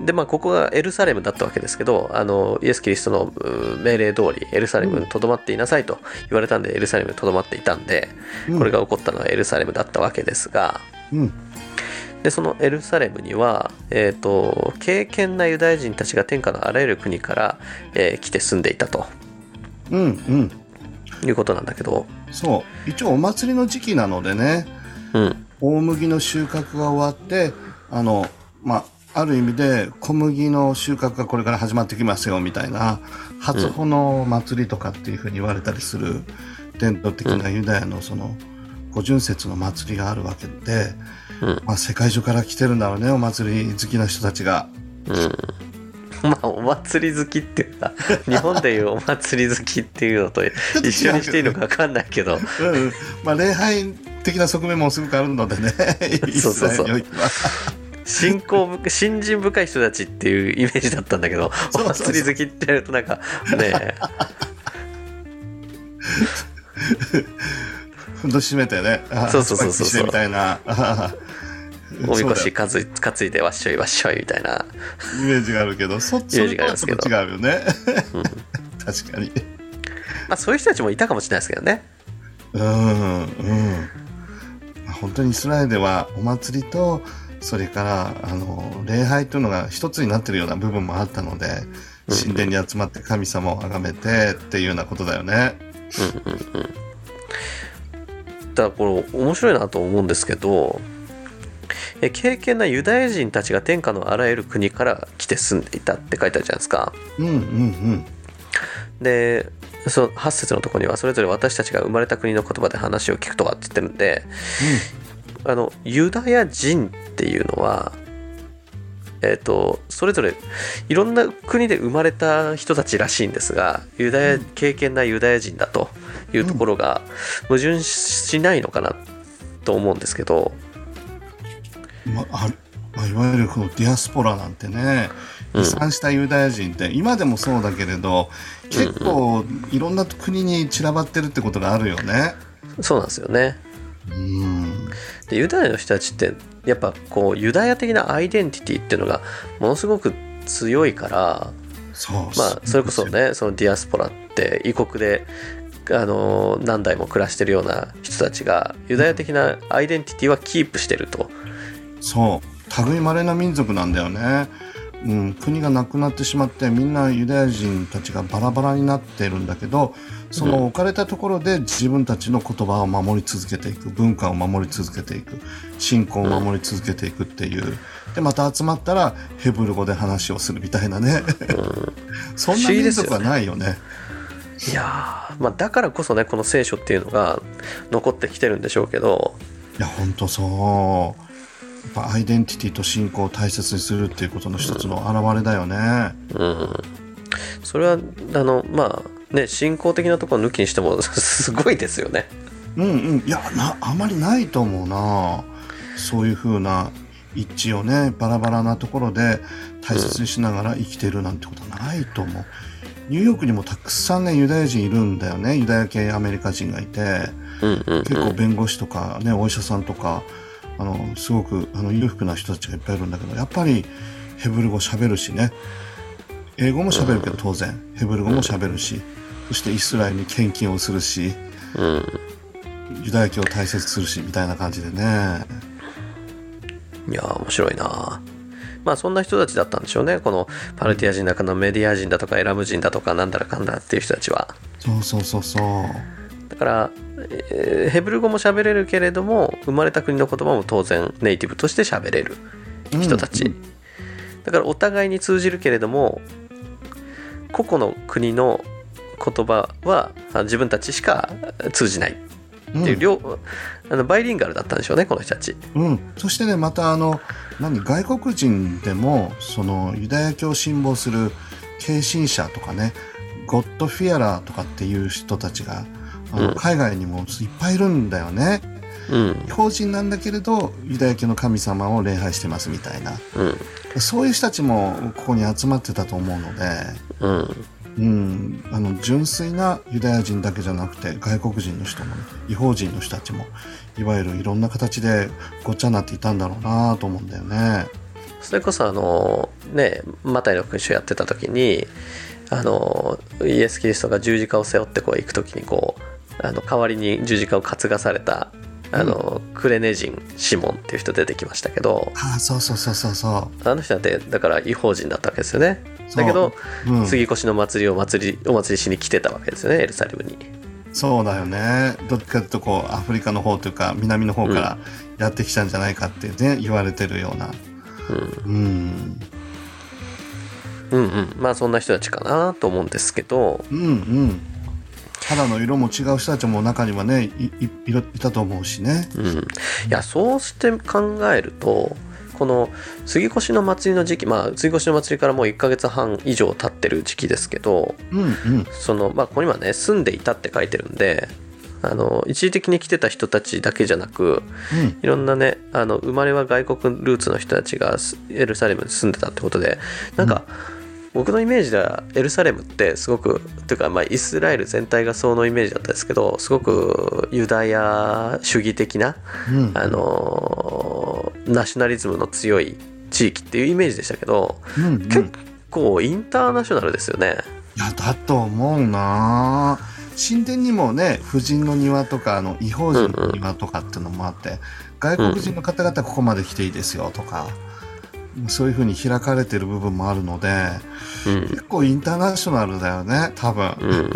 う。でまあここがエルサレムだったわけですけどあのイエス・キリストのう命令通りエルサレムにとどまっていなさいと言われたんでエルサレムにとどまっていたんでうん。これが起こったのはエルサレムだったわけですが。うん。でそのエルサレムには、えー、と敬虔なユダヤ人たちが天下のあらゆる国から、えー来て住んでいたとうんうん。いうことなんだけど。そう。一応お祭りの時期なのでね、うん。大麦の収穫が終わって、あの、まあ、ある意味で小麦の収穫がこれから始まってきますよみたいな初穂の祭りとかっていうふうに言われたりする伝統的なユダヤのその五巡節の祭りがあるわけで、うん。まあ、世界中から来てるんだろうねお祭り好きな人たちが。まあお祭り好きっていうか 日本でいうお祭り好きっていうのと一緒にしていいのか分かんないけど。うんうん。まあ、礼拝的な側面もすごくあるのでね。イ そうそうそう 信仰深信心深い人たちっていうイメージだったんだけどそうそうそう。お祭り好きってやるとなんかね。ふんどし締めてね。あそうそうそうそう。してみたいな。あおみこしそう担い担いでわっしょいわっしょいみたいな、イメージがあるけどそそイメージれとはちがありますけど。ょっと違うよね。うん。確かに。まあ、そういう人たちもいたかもしれないですけどね。うんうん。本当にイスラエルではお祭りとそれからあの礼拝というのが一つになってるような部分もあったのでうん神殿に集まって神様を崇めてっていうようなことだよね。うんうんうん。だからこれ面白いなと思うんですけどえ敬虔なユダヤ人たちが天下のあらゆる国から来て住んでいたって書いてあるじゃないですか。うんうんうん。でその8節のところにはそれぞれ私たちが生まれた国の言葉で話を聞くとかって言ってるんであのユダヤ人っていうのはえっ、とそれぞれいろんな国で生まれた人たちらしいんですがユダヤ敬虔なユダヤ人だというところが矛盾しないのかなと思うんですけど、うんまあまあ、いわゆるこのディアスポラなんてねうん離散したユダヤ人って今でもそうだけれど結構いろんな国に散らばってるってことがあるよね。そうなんですよね。うんでユダヤの人たちってやっぱこうユダヤ的なアイデンティティっていうのがものすごく強いからそうまあそれこそねそのディアスポラって異国であの何代も暮らしてるような人たちがユダヤ的なアイデンティティはキープしてると。そう。類まれな民族なんだよね、うん、国がなくなってしまってみんなユダヤ人たちがバラバラになってるんだけどその置かれたところで自分たちの言葉を守り続けていく文化を守り続けていく信仰を守り続けていくっていう。でまた集まったらヘブル語で話をするみたいなね。そんな民族はないよね。いやーまあだからこそねこの聖書っていうのが残ってきてるんでしょうけど。いや本当そうぱアイデンティティと信仰を大切にするっていうことの一つの表れだよね。うん。それはあのまあね信仰的なところ抜きにしてもすごいですよね。うんうん。いやなあまりないと思うな。そういう風な一致をねバラバラなところで大切にしながら生きてるなんてことはないと思う。ニューヨークにもたくさんねユダヤ人いるんだよね。ユダヤ系アメリカ人がいて。うんうん。結構弁護士とかねお医者さんとかあのすごくあの裕福な人たちがいっぱいいるんだけどやっぱりヘブル語喋るしね。英語も喋るけど当然。ヘブル語も喋るし。そしてイスラエルに献金をするし。うん。ユダヤ教を大切にするしみたいな感じでね。いやー面白いな。まあそんな人たちだったんでしょうね。このパルティア人だかのメディア人だとかエラム人だとかなんだらかんだっていう人たちは。そうそうそうそう。だから、えーヘブル語も喋れるけれども生まれた国の言葉も当然ネイティブとして喋れる人たち、うんだからお互いに通じるけれども個々の国の言葉はあ自分たちしか通じない。っていう両、あのバイリンガルだったんでしょうねこの人たち。うん、うんそしてねまたあの何外国人でもそのユダヤ教を信奉する献身者とかねゴッドフィアラーとかっていう人たちがあの、うん。海外にもいっぱいいるんだよね。うん。法人なんだけれどユダヤ教の神様を礼拝してますみたいな。うん。そういう人たちもここに集まってたと思うので、うん。うん、あの純粋なユダヤ人だけじゃなくて外国人の人も、ね、違法人の人たちもいわゆるいろんな形でごっちゃになっていたんだろうなと思うんだよね。それこそあのねマタイの勲章やってた時にあのイエス・キリストが十字架を背負ってこう行く時にこうあの代わりに十字架を担がされたあの、クレネ人シモンっていう人出てきましたけどああそうそうそうそう。そうあの人だってだから違法人だったわけですよね。だけど、うん。杉越の祭りを祭りお祭りしに来てたわけですよねエルサレムに。そうだよね。どっちかというとこうアフリカの方というか南の方からやってきたんじゃないかってね、言われてるような。うん。うんうん。まあそんな人たちかなと思うんですけど。うんうん肌の色も違う人たちも中にはねいいいたと思うしね。うん、いやそうして考えるとこの杉越の祭りの時期まあ杉越の祭りからもう1ヶ月半以上経ってる時期ですけどうんうん。そのまあここにはね住んでいたって書いてるんであの一時的に来てた人たちだけじゃなくうん。いろんなねあの生まれは外国ルーツの人たちがすエルサレムに住んでたってことでなんか、僕のイメージではエルサレムってすごくというかまあイスラエル全体がそのイメージだったんですけどすごくユダヤ主義的なうん。あのーナショナリズムの強い地域っていうイメージでしたけどうんうん。結構インターナショナルですよね。いやだと思うな。神殿にもね婦人の庭とかあの違法人の庭とかっていうのもあって、外国人の方々ここまで来ていいですよとか、そういうふうに開かれてる部分もあるのでうん、結構インターナショナルだよね多分。うん、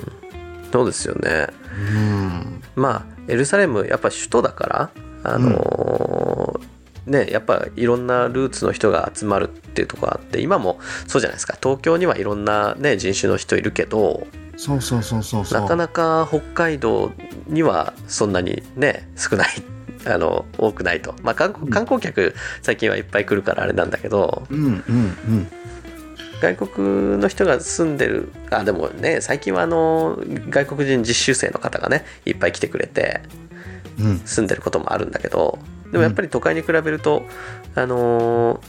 そうですよね。うんまあエルサレムやっぱ首都だからあのーねやっぱいろんなルーツの人が集まるっていうところあって今もそうじゃないですか東京にはいろんな、ね、人種の人いるけどそうそうそうそうそう。なかなか北海道にはそんなにね少ないあの多くないと、まあ、観光観光客最近はいっぱい来るからあれなんだけどうんうんうん。外国の人が住んでるあでもね最近はあの外国人実習生の方がねいっぱい来てくれてうん。住んでることもあるんだけどでもやっぱり都会に比べると、あの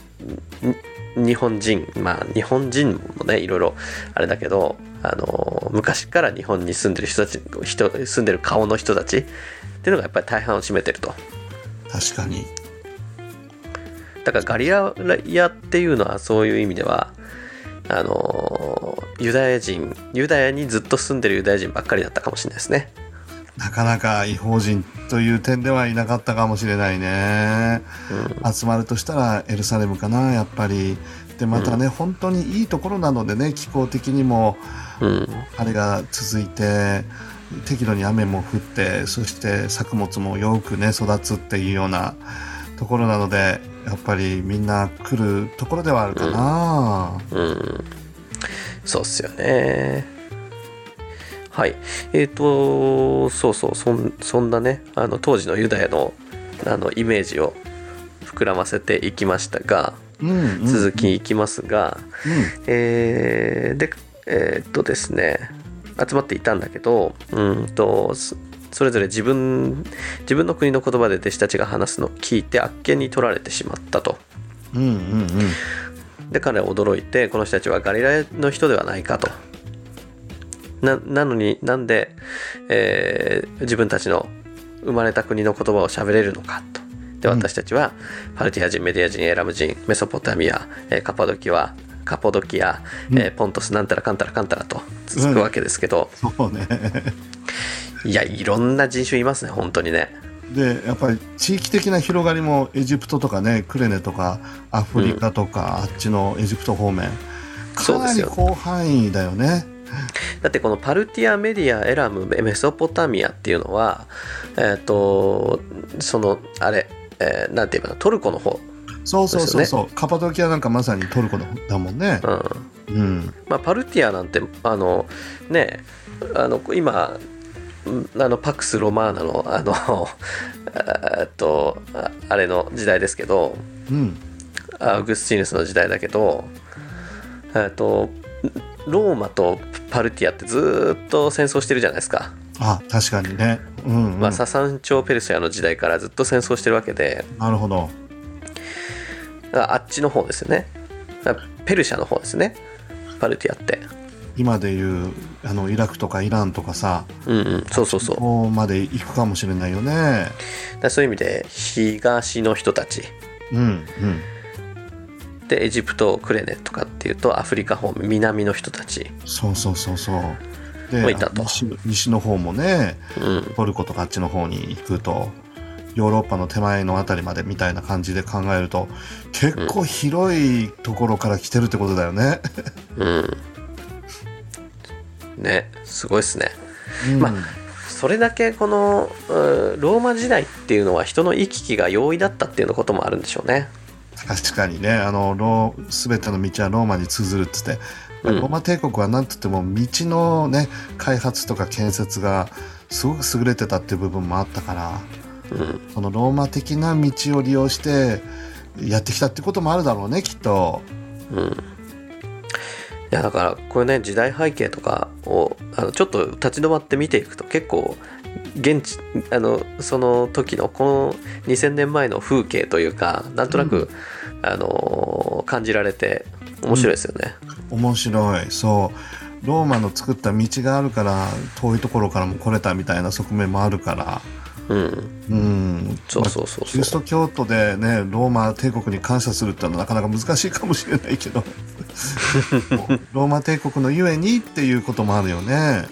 日本人まあ日本人もねいろいろあれだけど、あのー昔から日本に住んでる人たち人住んでる顔の人たちっていうのがやっぱり大半を占めてると確かに。だからガリアヤっていうのはそういう意味ではあのーユダヤ人ユダヤにずっと住んでるユダヤ人ばっかりだったかもしれないですねなかなか違法人という点ではいなかったかもしれないね。集まるとしたらエルサレムかな、やっぱり。で、またね、本当にいいところなのでね、気候的にもうん晴れが続いて、適度に雨も降って、そして作物もよくね、育つっていうようなところなので、やっぱりみんな来るところではあるかな。うん、そうっすよね。はい。えっ、と、そうそう、そんそんなね、あの当時のユダヤのあのイメージを膨らませていきましたが、うん、うん。続きいきますが、うん。えーで、えっ、とですね、集まっていたんだけど、うんと、そそれぞれ自分自分の国の言葉で弟子たちが話すのを聞いてあっけに取られてしまったと。うん、うん、うん。で彼は驚いてこの人たちはガリラヤの人ではないかとななのになんで、えー自分たちの生まれた国の言葉を喋れるのかとでうん私たちは、パルティア人メディア人エラム人メソポタミア、えーカパドキアカポドキア、えーポントスなんたらかんたらかんたらと続くわけですけど、そうね。いやいろんな人種いますね本当にね。でやっぱり地域的な広がりもエジプトとかねクレネとかアフリカとか、あっちのエジプト方面かなり広範囲だよね。だってこのパルティアメディアエラムメソポタミアっていうのはえっ、とそのあれ、えーなんて言えばトルコの方、そうそうそうでそう、カパドキアなんかまさにトルコのだもんね。うんうん。まあ、パルティアなんてあのねあの今んあのパクス・ロマーナのあの えーっとああれの時代ですけどうん。アウグスチヌスの時代だけどえーっとローマとパルティアってずーっと戦争してるじゃないですか。あ確かにね。うん、うんまあ、ササン朝ペルシャの時代からずっと戦争してるわけでなるほど。ああっちの方ですよねペルシャの方ですね。パルティアって。今でいうあのイラクとかイランとかさうんうん。そうそうそう。ここまで行くかもしれないよね。そういう意味で東の人たち。うんうん。でエジプトクレネとかっていうとアフリカ方面南の人たち。そうそうそうそう。でもういたと。西西の方もねうん。トルコとかあっちの方に行くとヨーロッパの手前のあたりまでみたいな感じで考えると結構広いところから来てるってことだよね。うん。ねすごいっすね。うん。まそれだけこのうんローマ時代っていうのは人の行き来が容易だったっていうのこともあるんでしょうね。確かにね。あのロー全ての道はローマに通ずるっつって、うん。ローマ帝国は何とっても道のね開発とか建設がすごく優れてたっていう部分もあったからうんそのローマ的な道を利用してやってきたってこともあるだろうねきっと。うん。いやだからこれね時代背景とかをあのちょっと立ち止まって見ていくと結構現地あのその時のこの2000年前の風景というかなんとなく、あの感じられて面白いですよね。面白い。そう。ローマの作った道があるから遠いところからも来れたみたいな側面もあるからうん、うん。そうそうそうキリスそう。ト教徒でねローマ帝国に感謝するってのはなかなか難しいかもしれないけど。ローマ帝国のゆえにっていうこともあるよね。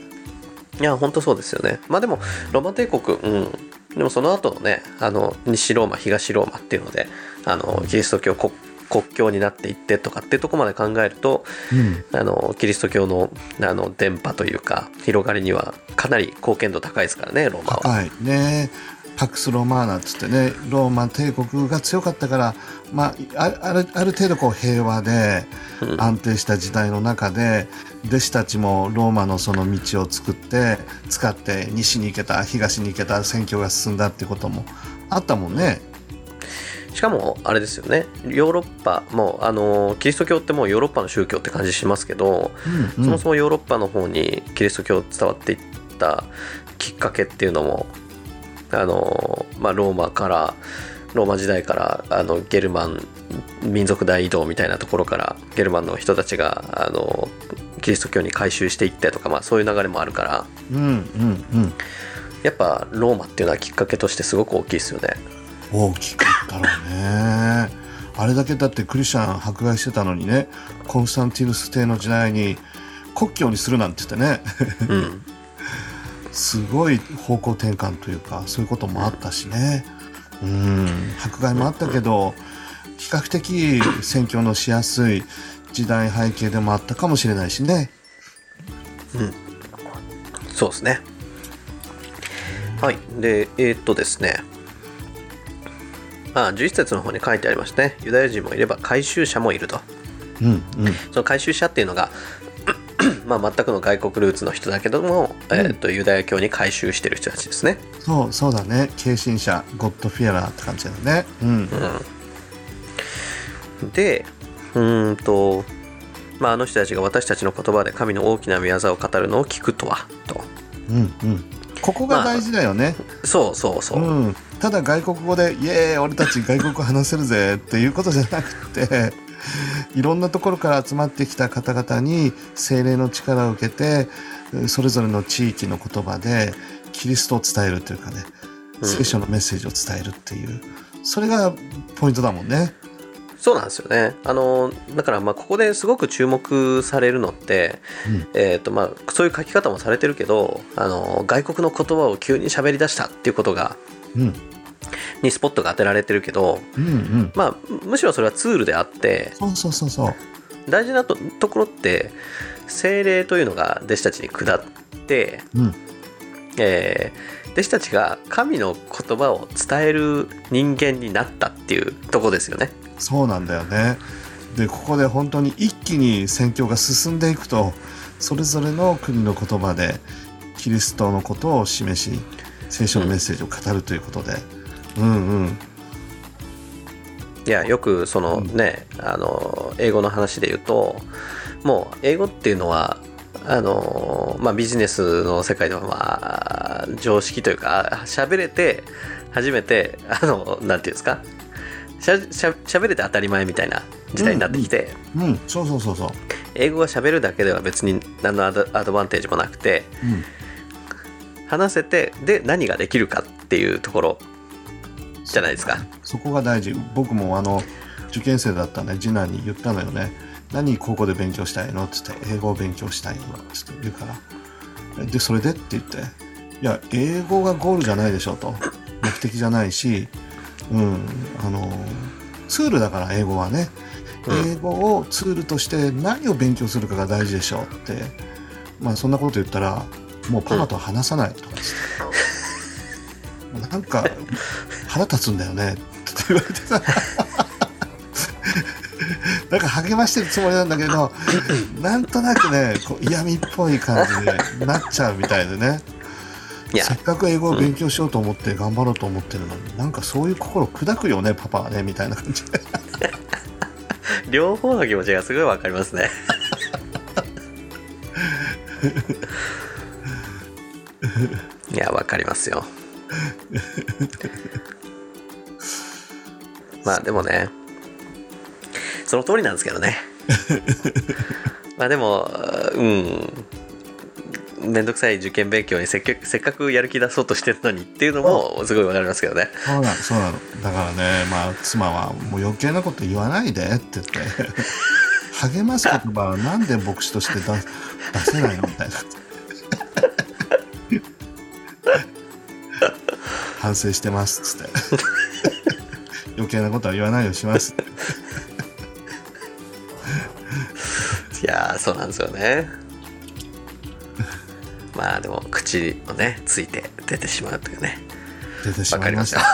いや本当そうですよね。まあでもローマ帝国、うん、でもその後のねあの西ローマ東ローマっていうのであのキリスト教国国教になっていってとかっていうところまで考えるとうんあのキリスト教のあの電波というか広がりにはかなり貢献度高いですからねローマは。はいねパクス・ロマーナっつってねローマ帝国が強かったから、まあ、ああるある程度こう平和でうん安定した時代の中で弟子たちもローマのその道を作って使って西に行けた東に行けた選挙が進んだってこともあったもんね。しかもあれですよね。ヨーロッパもうあのキリスト教ってもうヨーロッパの宗教って感じしますけど、うんそもそもヨーロッパの方にキリスト教伝わっていったきっかけっていうのもあの、まあ、ローマからローマ時代からあのゲルマン民族大移動みたいなところからゲルマンの人たちがあのキリスト教に改宗していってとか、まあ、そういう流れもあるから。うんうんうん。やっぱローマっていうのはきっかけとしてすごく大きいですよね。大きかったろうね。あれだけだってクリスチャン迫害してたのにねコンスタンティヌス帝の時代に国教にするなんて言ってねうんすごい方向転換というかそういうこともあったしねうん迫害もあったけど比較的選挙のしやすい時代背景でもあったかもしれないしねそうですね。はい。で、えーっとですね。あ、11節の方に書いてありましたね。ユダヤ人もいれば回収者もいると。うんうんその回収者っていうのが、まあ、全くの外国ルーツの人だけども、えーっとユダヤ教に回収してる人たちですね。そうそうだね軽信者ゴッドフィアラーって感じだねうんうん、で、うーんと、まあ、あの人たちが私たちの言葉で神の大きな御業を語るのを聞くとは、と。うんうんここが大事だよね、そうそうそう。うん、ただ外国語で「イエーイ俺たち外国語話せるぜ」っていうことじゃなくていろんなところから集まってきた方々に精霊の力を受けてそれぞれの地域の言葉でキリストを伝えるというかねうん聖書のメッセージを伝えるっていうそれがポイントだもんね。そうなんですよね。あのだからまあここですごく注目されるのって、うんえーとまあ、そういう書き方もされてるけどあの外国の言葉を急に喋り出したっていうことがうんにスポットが当てられてるけど、うんうん、まあ、むしろそれはツールであってそうそうそうそう。大事なとところって精霊というのが弟子たちに下って、うんえー弟子たちが神の言葉を伝える人間になったっていうとこですよね。そうなんだよね。でここで本当に一気に宣教が進んでいくとそれぞれの国の言葉でキリストのことを示し聖書のメッセージを語るということで、うん、うん。いやよくそのね、あの英語の話で言うともう英語っていうのはあの、まあ、ビジネスの世界ではまあ常識というか喋れて初めてあのなんていうんですか？しゃしゃ喋れて当たり前みたいな時代になってきて、うん。そうそうそうそう。英語が喋るだけでは別に何のアドアドバンテージもなくて。うん話せてで何ができるかっていうところじゃないですか。そこが大事。僕もあの受験生だったね。次男に言ったのよね。何高校で勉強したいのっつって英語を勉強したいのっつって言うから。でそれでって言っていや英語がゴールじゃないでしょと。目的じゃないしうんあのツールだから英語はね。うん。英語をツールとして何を勉強するかが大事でしょうって。まあそんなこと言ったらもうパパと話さないと。かつって、なんか腹立つんだよね。って言われてさ。なんか励ましてるつもりなんだけどなんとなくねこう嫌味っぽい感じでなっちゃうみたいでね。せっかく英語を勉強しようと思って頑張ろうと思ってるのに、なんかそういう心砕くよねパパはねみたいな感じで。両方の気持ちがすごい分かりますね いや分かりますよ。まあでもね。その通りなんですけどね。まあでもうん。めんどくさい受験勉強にせっかくせっかくやる気出そうとしてるのにっていうのもすごい分かりますけどね。そうなのそうなの。だからねまあ妻はもう余計なこと言わないでって言って。励ます言葉はなんで牧師として出出せないのみたいな 反省してますっつって。余計なことは言わないようにします。いやーそうなんですよね。まあでも口をねついて出てしまうというね。出てしまいました。た。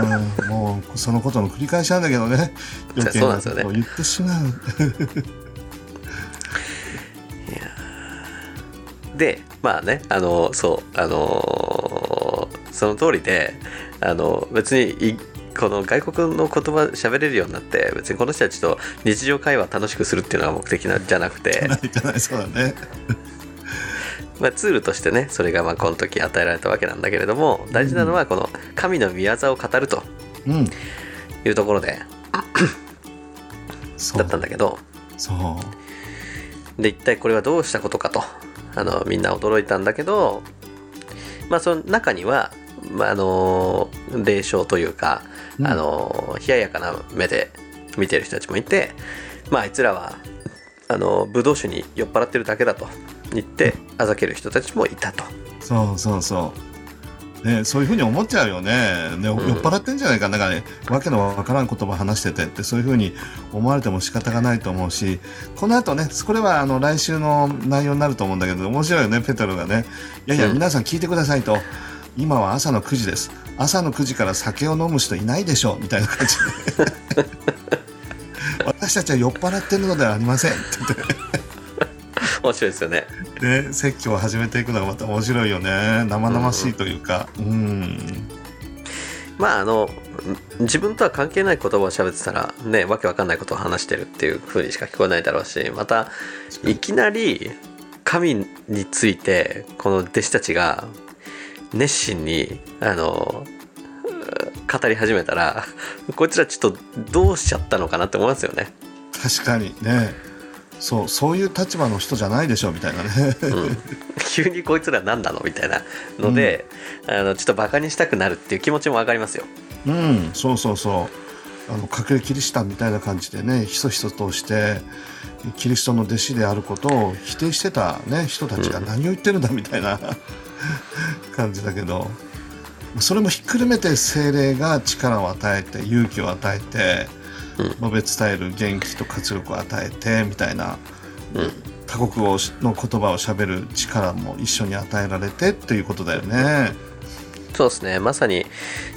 うん、もうそのことの繰り返しなんだけどね。余計なことを言ってしまうでまあねあのそうあのーその通りであの別にいこの外国の言葉喋れるようになって別にこの人たちと日常会話楽しくするっていうのが目的なんじゃなくて、じゃないそうだねまあ、ツールとしてねそれがまあこの時与えられたわけなんだけれども大事なのはこの神の御業を語るとうん。いうところでそうだったんだけど。そう。で一体これはどうしたことかとあのみんな驚いたんだけどまあその中には、まあ、あの霊障というか、うんあの冷ややかな目で見てる人たちもいてまああいつらはあのブドウ酒に酔っ払ってるだけだと言ってあざける人たちもいたと。そうそうそう。ね、そういうふうに思っちゃうよね。ね、うん酔っ払ってんじゃないかなんかね、わけのわからん言葉話しててって、そういうふうに思われても仕方がないと思うし、この後ね、これはあの来週の内容になると思うんだけど、面白いよね、ペテロがね。いやいや、うん皆さん聞いてくださいと。今は朝の9時です。朝の9時から酒を飲む人いないでしょうみたいな感じで。私たちは酔っ払ってるのではありませんって面白いですよね。言って、ね、説教を始めていくのがまた面白いよね。生々しいというか。うんまああの自分とは関係ない言葉を喋ってたらねわけわかんないことを話してるっていう風にしか聞こえないだろうしまたいきなり神についてこの弟子たちが熱心にあの語り始めたらこいつらちょっとどうしちゃったのかなって思いますよね。確かにねそうそういう立場の人じゃないでしょみたいなね。うん、急にこいつら何なのみたいなので、あのちょっとバカにしたくなるっていう気持ちもわかりますよ。うんそうそうそう。あの隠れキリシタンみたいな感じでねひそひそとしてキリストの弟子であることを否定してた、ね、人たちが何を言ってるんだみたいな。感じだけど。それもひっくるめて精霊が力を与えて勇気を与えて述べ伝える元気と活力を与えてみたいなうん他国をの言葉をしゃべる力も一緒に与えられてっていうことだよね。そうですねまさに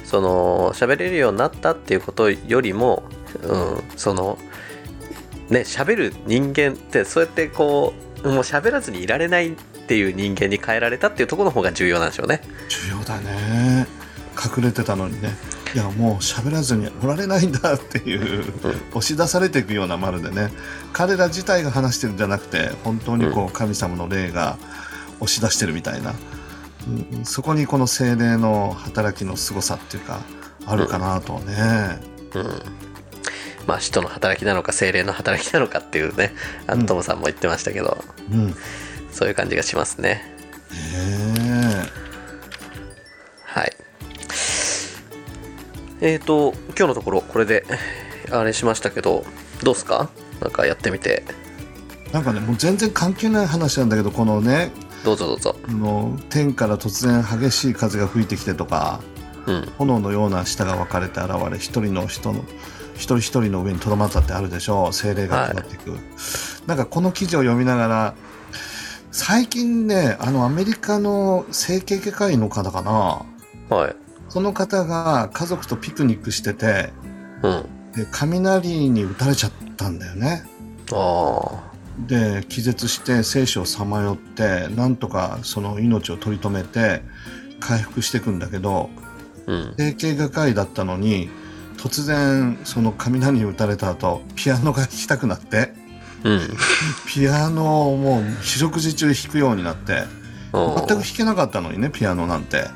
その喋れるようになったっていうことよりも、うん、そのね喋る人間ってそうやってこうもう喋らずにいられないっていう人間に変えられたっていうところの方が重要なんでしょうね。重要だね隠れてたのにねいやもう喋らずにおられないんだっていう、押し出されていくようなまるでね。彼ら自体が話してるんじゃなくて本当にこう神様の霊が押し出してるみたいな、うんそこにこの精霊の働きの凄さっていうかあるかなとね、うん。まあ使徒の働きなのか精霊の働きなのかっていうねあうん。のトムさんも言ってましたけど、うん。へそういう感じがしますね。え。はいえーと今日のところこれであれしましたけどどうっすか？なんかやってみて。なんかね、もう全然関係ない話なんだけど、このね、どうぞどうぞ。あの天から突然激しい風が吹いてきてとか、うん。炎のような舌が分かれて現れ、一人の人の、一人一人の上にとどまったってあるでしょう。精霊が下っていく。なんかこの記事を読みながら、最近ね、あのアメリカの整形外科医の方かな、はいその方が家族とピクニックしてて、うん。で雷に打たれちゃったんだよね。あで気絶して生死をさまよってなんとかその命を取り留めて回復していくんだけどあうん。整形外科医だったのに突然その雷に打たれた後ピアノが弾きたくなってうん。ピアノをもう四六時中弾くようになってお全く弾けなかったのにねピアノなんて。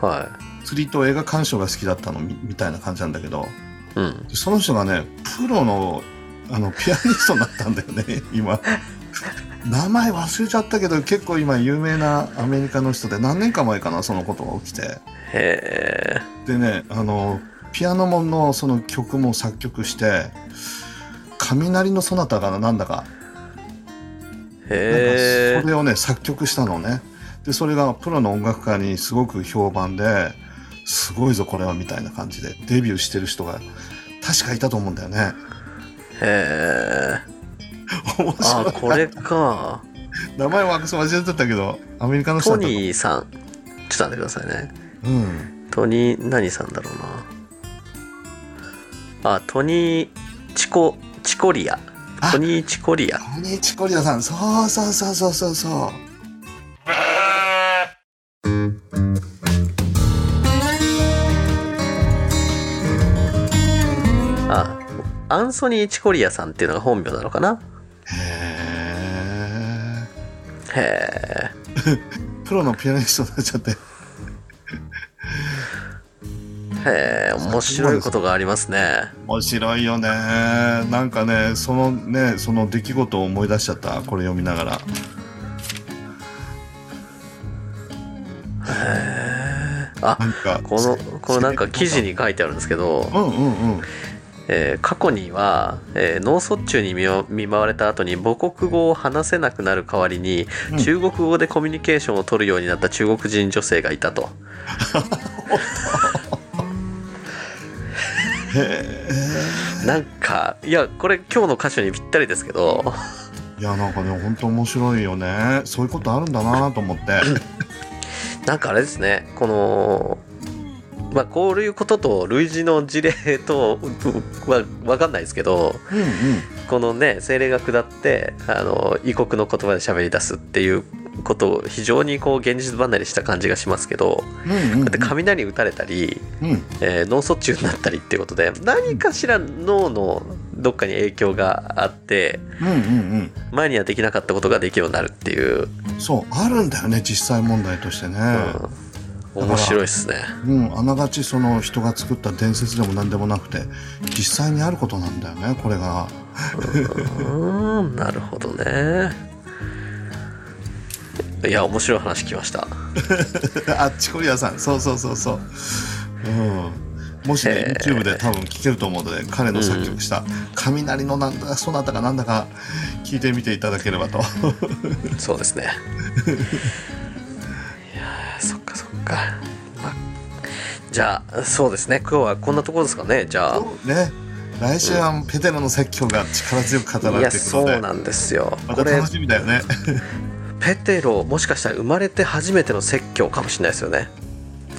は釣りと映画鑑賞が好きだったのみみたいな感じなんだけど。いうん。その人がねプロのあのピアニストになったんだよね 今。名前忘れちゃったけど結構今有名なアメリカの人で何年か前かなそのことが起きて。へえ。でねあのピアノものその曲も作曲して雷のそなたがなんだか。へえ。それをね作曲したのね。でそれがプロの音楽家にすごく評判ですごいぞこれはみたいな感じでデビューしてる人が確かいたと思うんだよね。へえ。面白い。あこれか。名前は忘れてたけどアメリカの人トニーさん。ちょっと待ってくださいね。うん。トニー何さんだろうな。あトニーチコチコリア。あトニーチコリア。トニーチコリアさん。そうそうそうそうそうそうアンソニー・チコリアさんっていうのが本名なのかな？へえへえプロのピアニストになっちゃって。へえ面白いことがありますね。面白いよね。なんかねそのねその出来事を思い出しちゃった。これ読みながら。あなんかこのこのなんか記事に書いてあるんですけど、うんうんうんえー過去には、えー脳卒中に見舞われた後に母国語を話せなくなる代わりに、うん。中国語でコミュニケーションを取るようになった中国人女性がいたと。へなんかいやこれ今日の箇所にぴったりですけど。えいやなんかね本当面白いよね。そういうことあるんだなと思って。なんかあれですねこのまあこういうことと類似の事例とは分かんないですけどうんうんこのね精霊が下ってあの異国の言葉で喋り出すっていうことを非常にこう現実離れした感じがしますけど、うんうんだって雷打たれたり、うん。えー脳卒中になったりっていうことで何かしら脳のどっかに影響があってうんうん前にはできなかったことができるようになるっていう、うんそうあるんだよね実際問題としてね。うん、面白いですね。うん、あながちその人が作った伝説でも何でもなくて実際にあることなんだよねこれがうーんなるほどね。いや面白い話聞きました。あっちコリアさんそうそうそうそううんもしねへー YouTube で多分聞けると思うので彼の作曲した「雷のなんだかそなたかなんだか」聞いてみていただければとそうですね。か。まあじゃあそうですね。今日はこんなところですかね。じゃあ。ね。来週はペテロの説教が力強く語らいやれていくので。そうなんですよ。これまた楽しみだよね。ペテロもしかしたら生まれて初めての説教かもしれないですよね。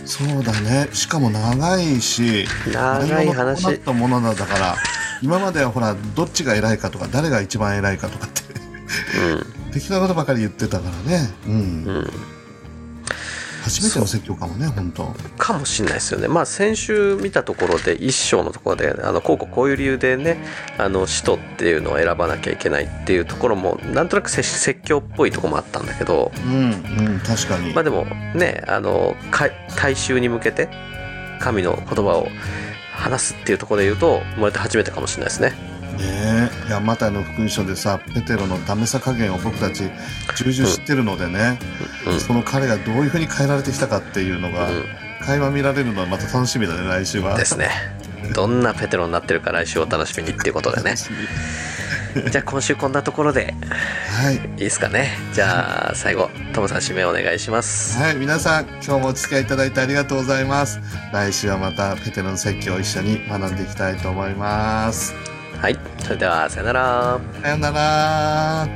そうだね。しかも長いし長い話。内容も伴ったものなんだから今まではほらどっちが偉いかとか誰が一番偉いかとかって。適当なことばかり言ってたからね。うん、うん。うん。初めての説教かもね本当。かもしれないですよね。まあ先週見たところで一章のところであのこうこうこういう理由でねあの使徒っていうのを選ばなきゃいけないっていうところもなんとなく説説教っぽいところもあったんだけど。うんうん確かに、まあでもねあのか大衆に向けて神の言葉を話すっていうところで言うと生まれて初めてかもしれないですねねえ。いやマタイの福音書でさペテロのダメさ加減を僕たち重々知ってるのでね、うん。その彼がどういうふうに変えられてきたかっていうのが、うん。会話見られるのはまた楽しみだね来週は。ですね。どんなペテロになってるか来週お楽しみにっていうことでね。じゃあ今週こんなところではい。いいですかね。じゃあ最後トムさん締めお願いします。はい、皆さん、今日もお付き合いいただいてありがとうございます。来週はまたペテロの説教を一緒に学んでいきたいと思います。はい。それではさよなら。さよなら。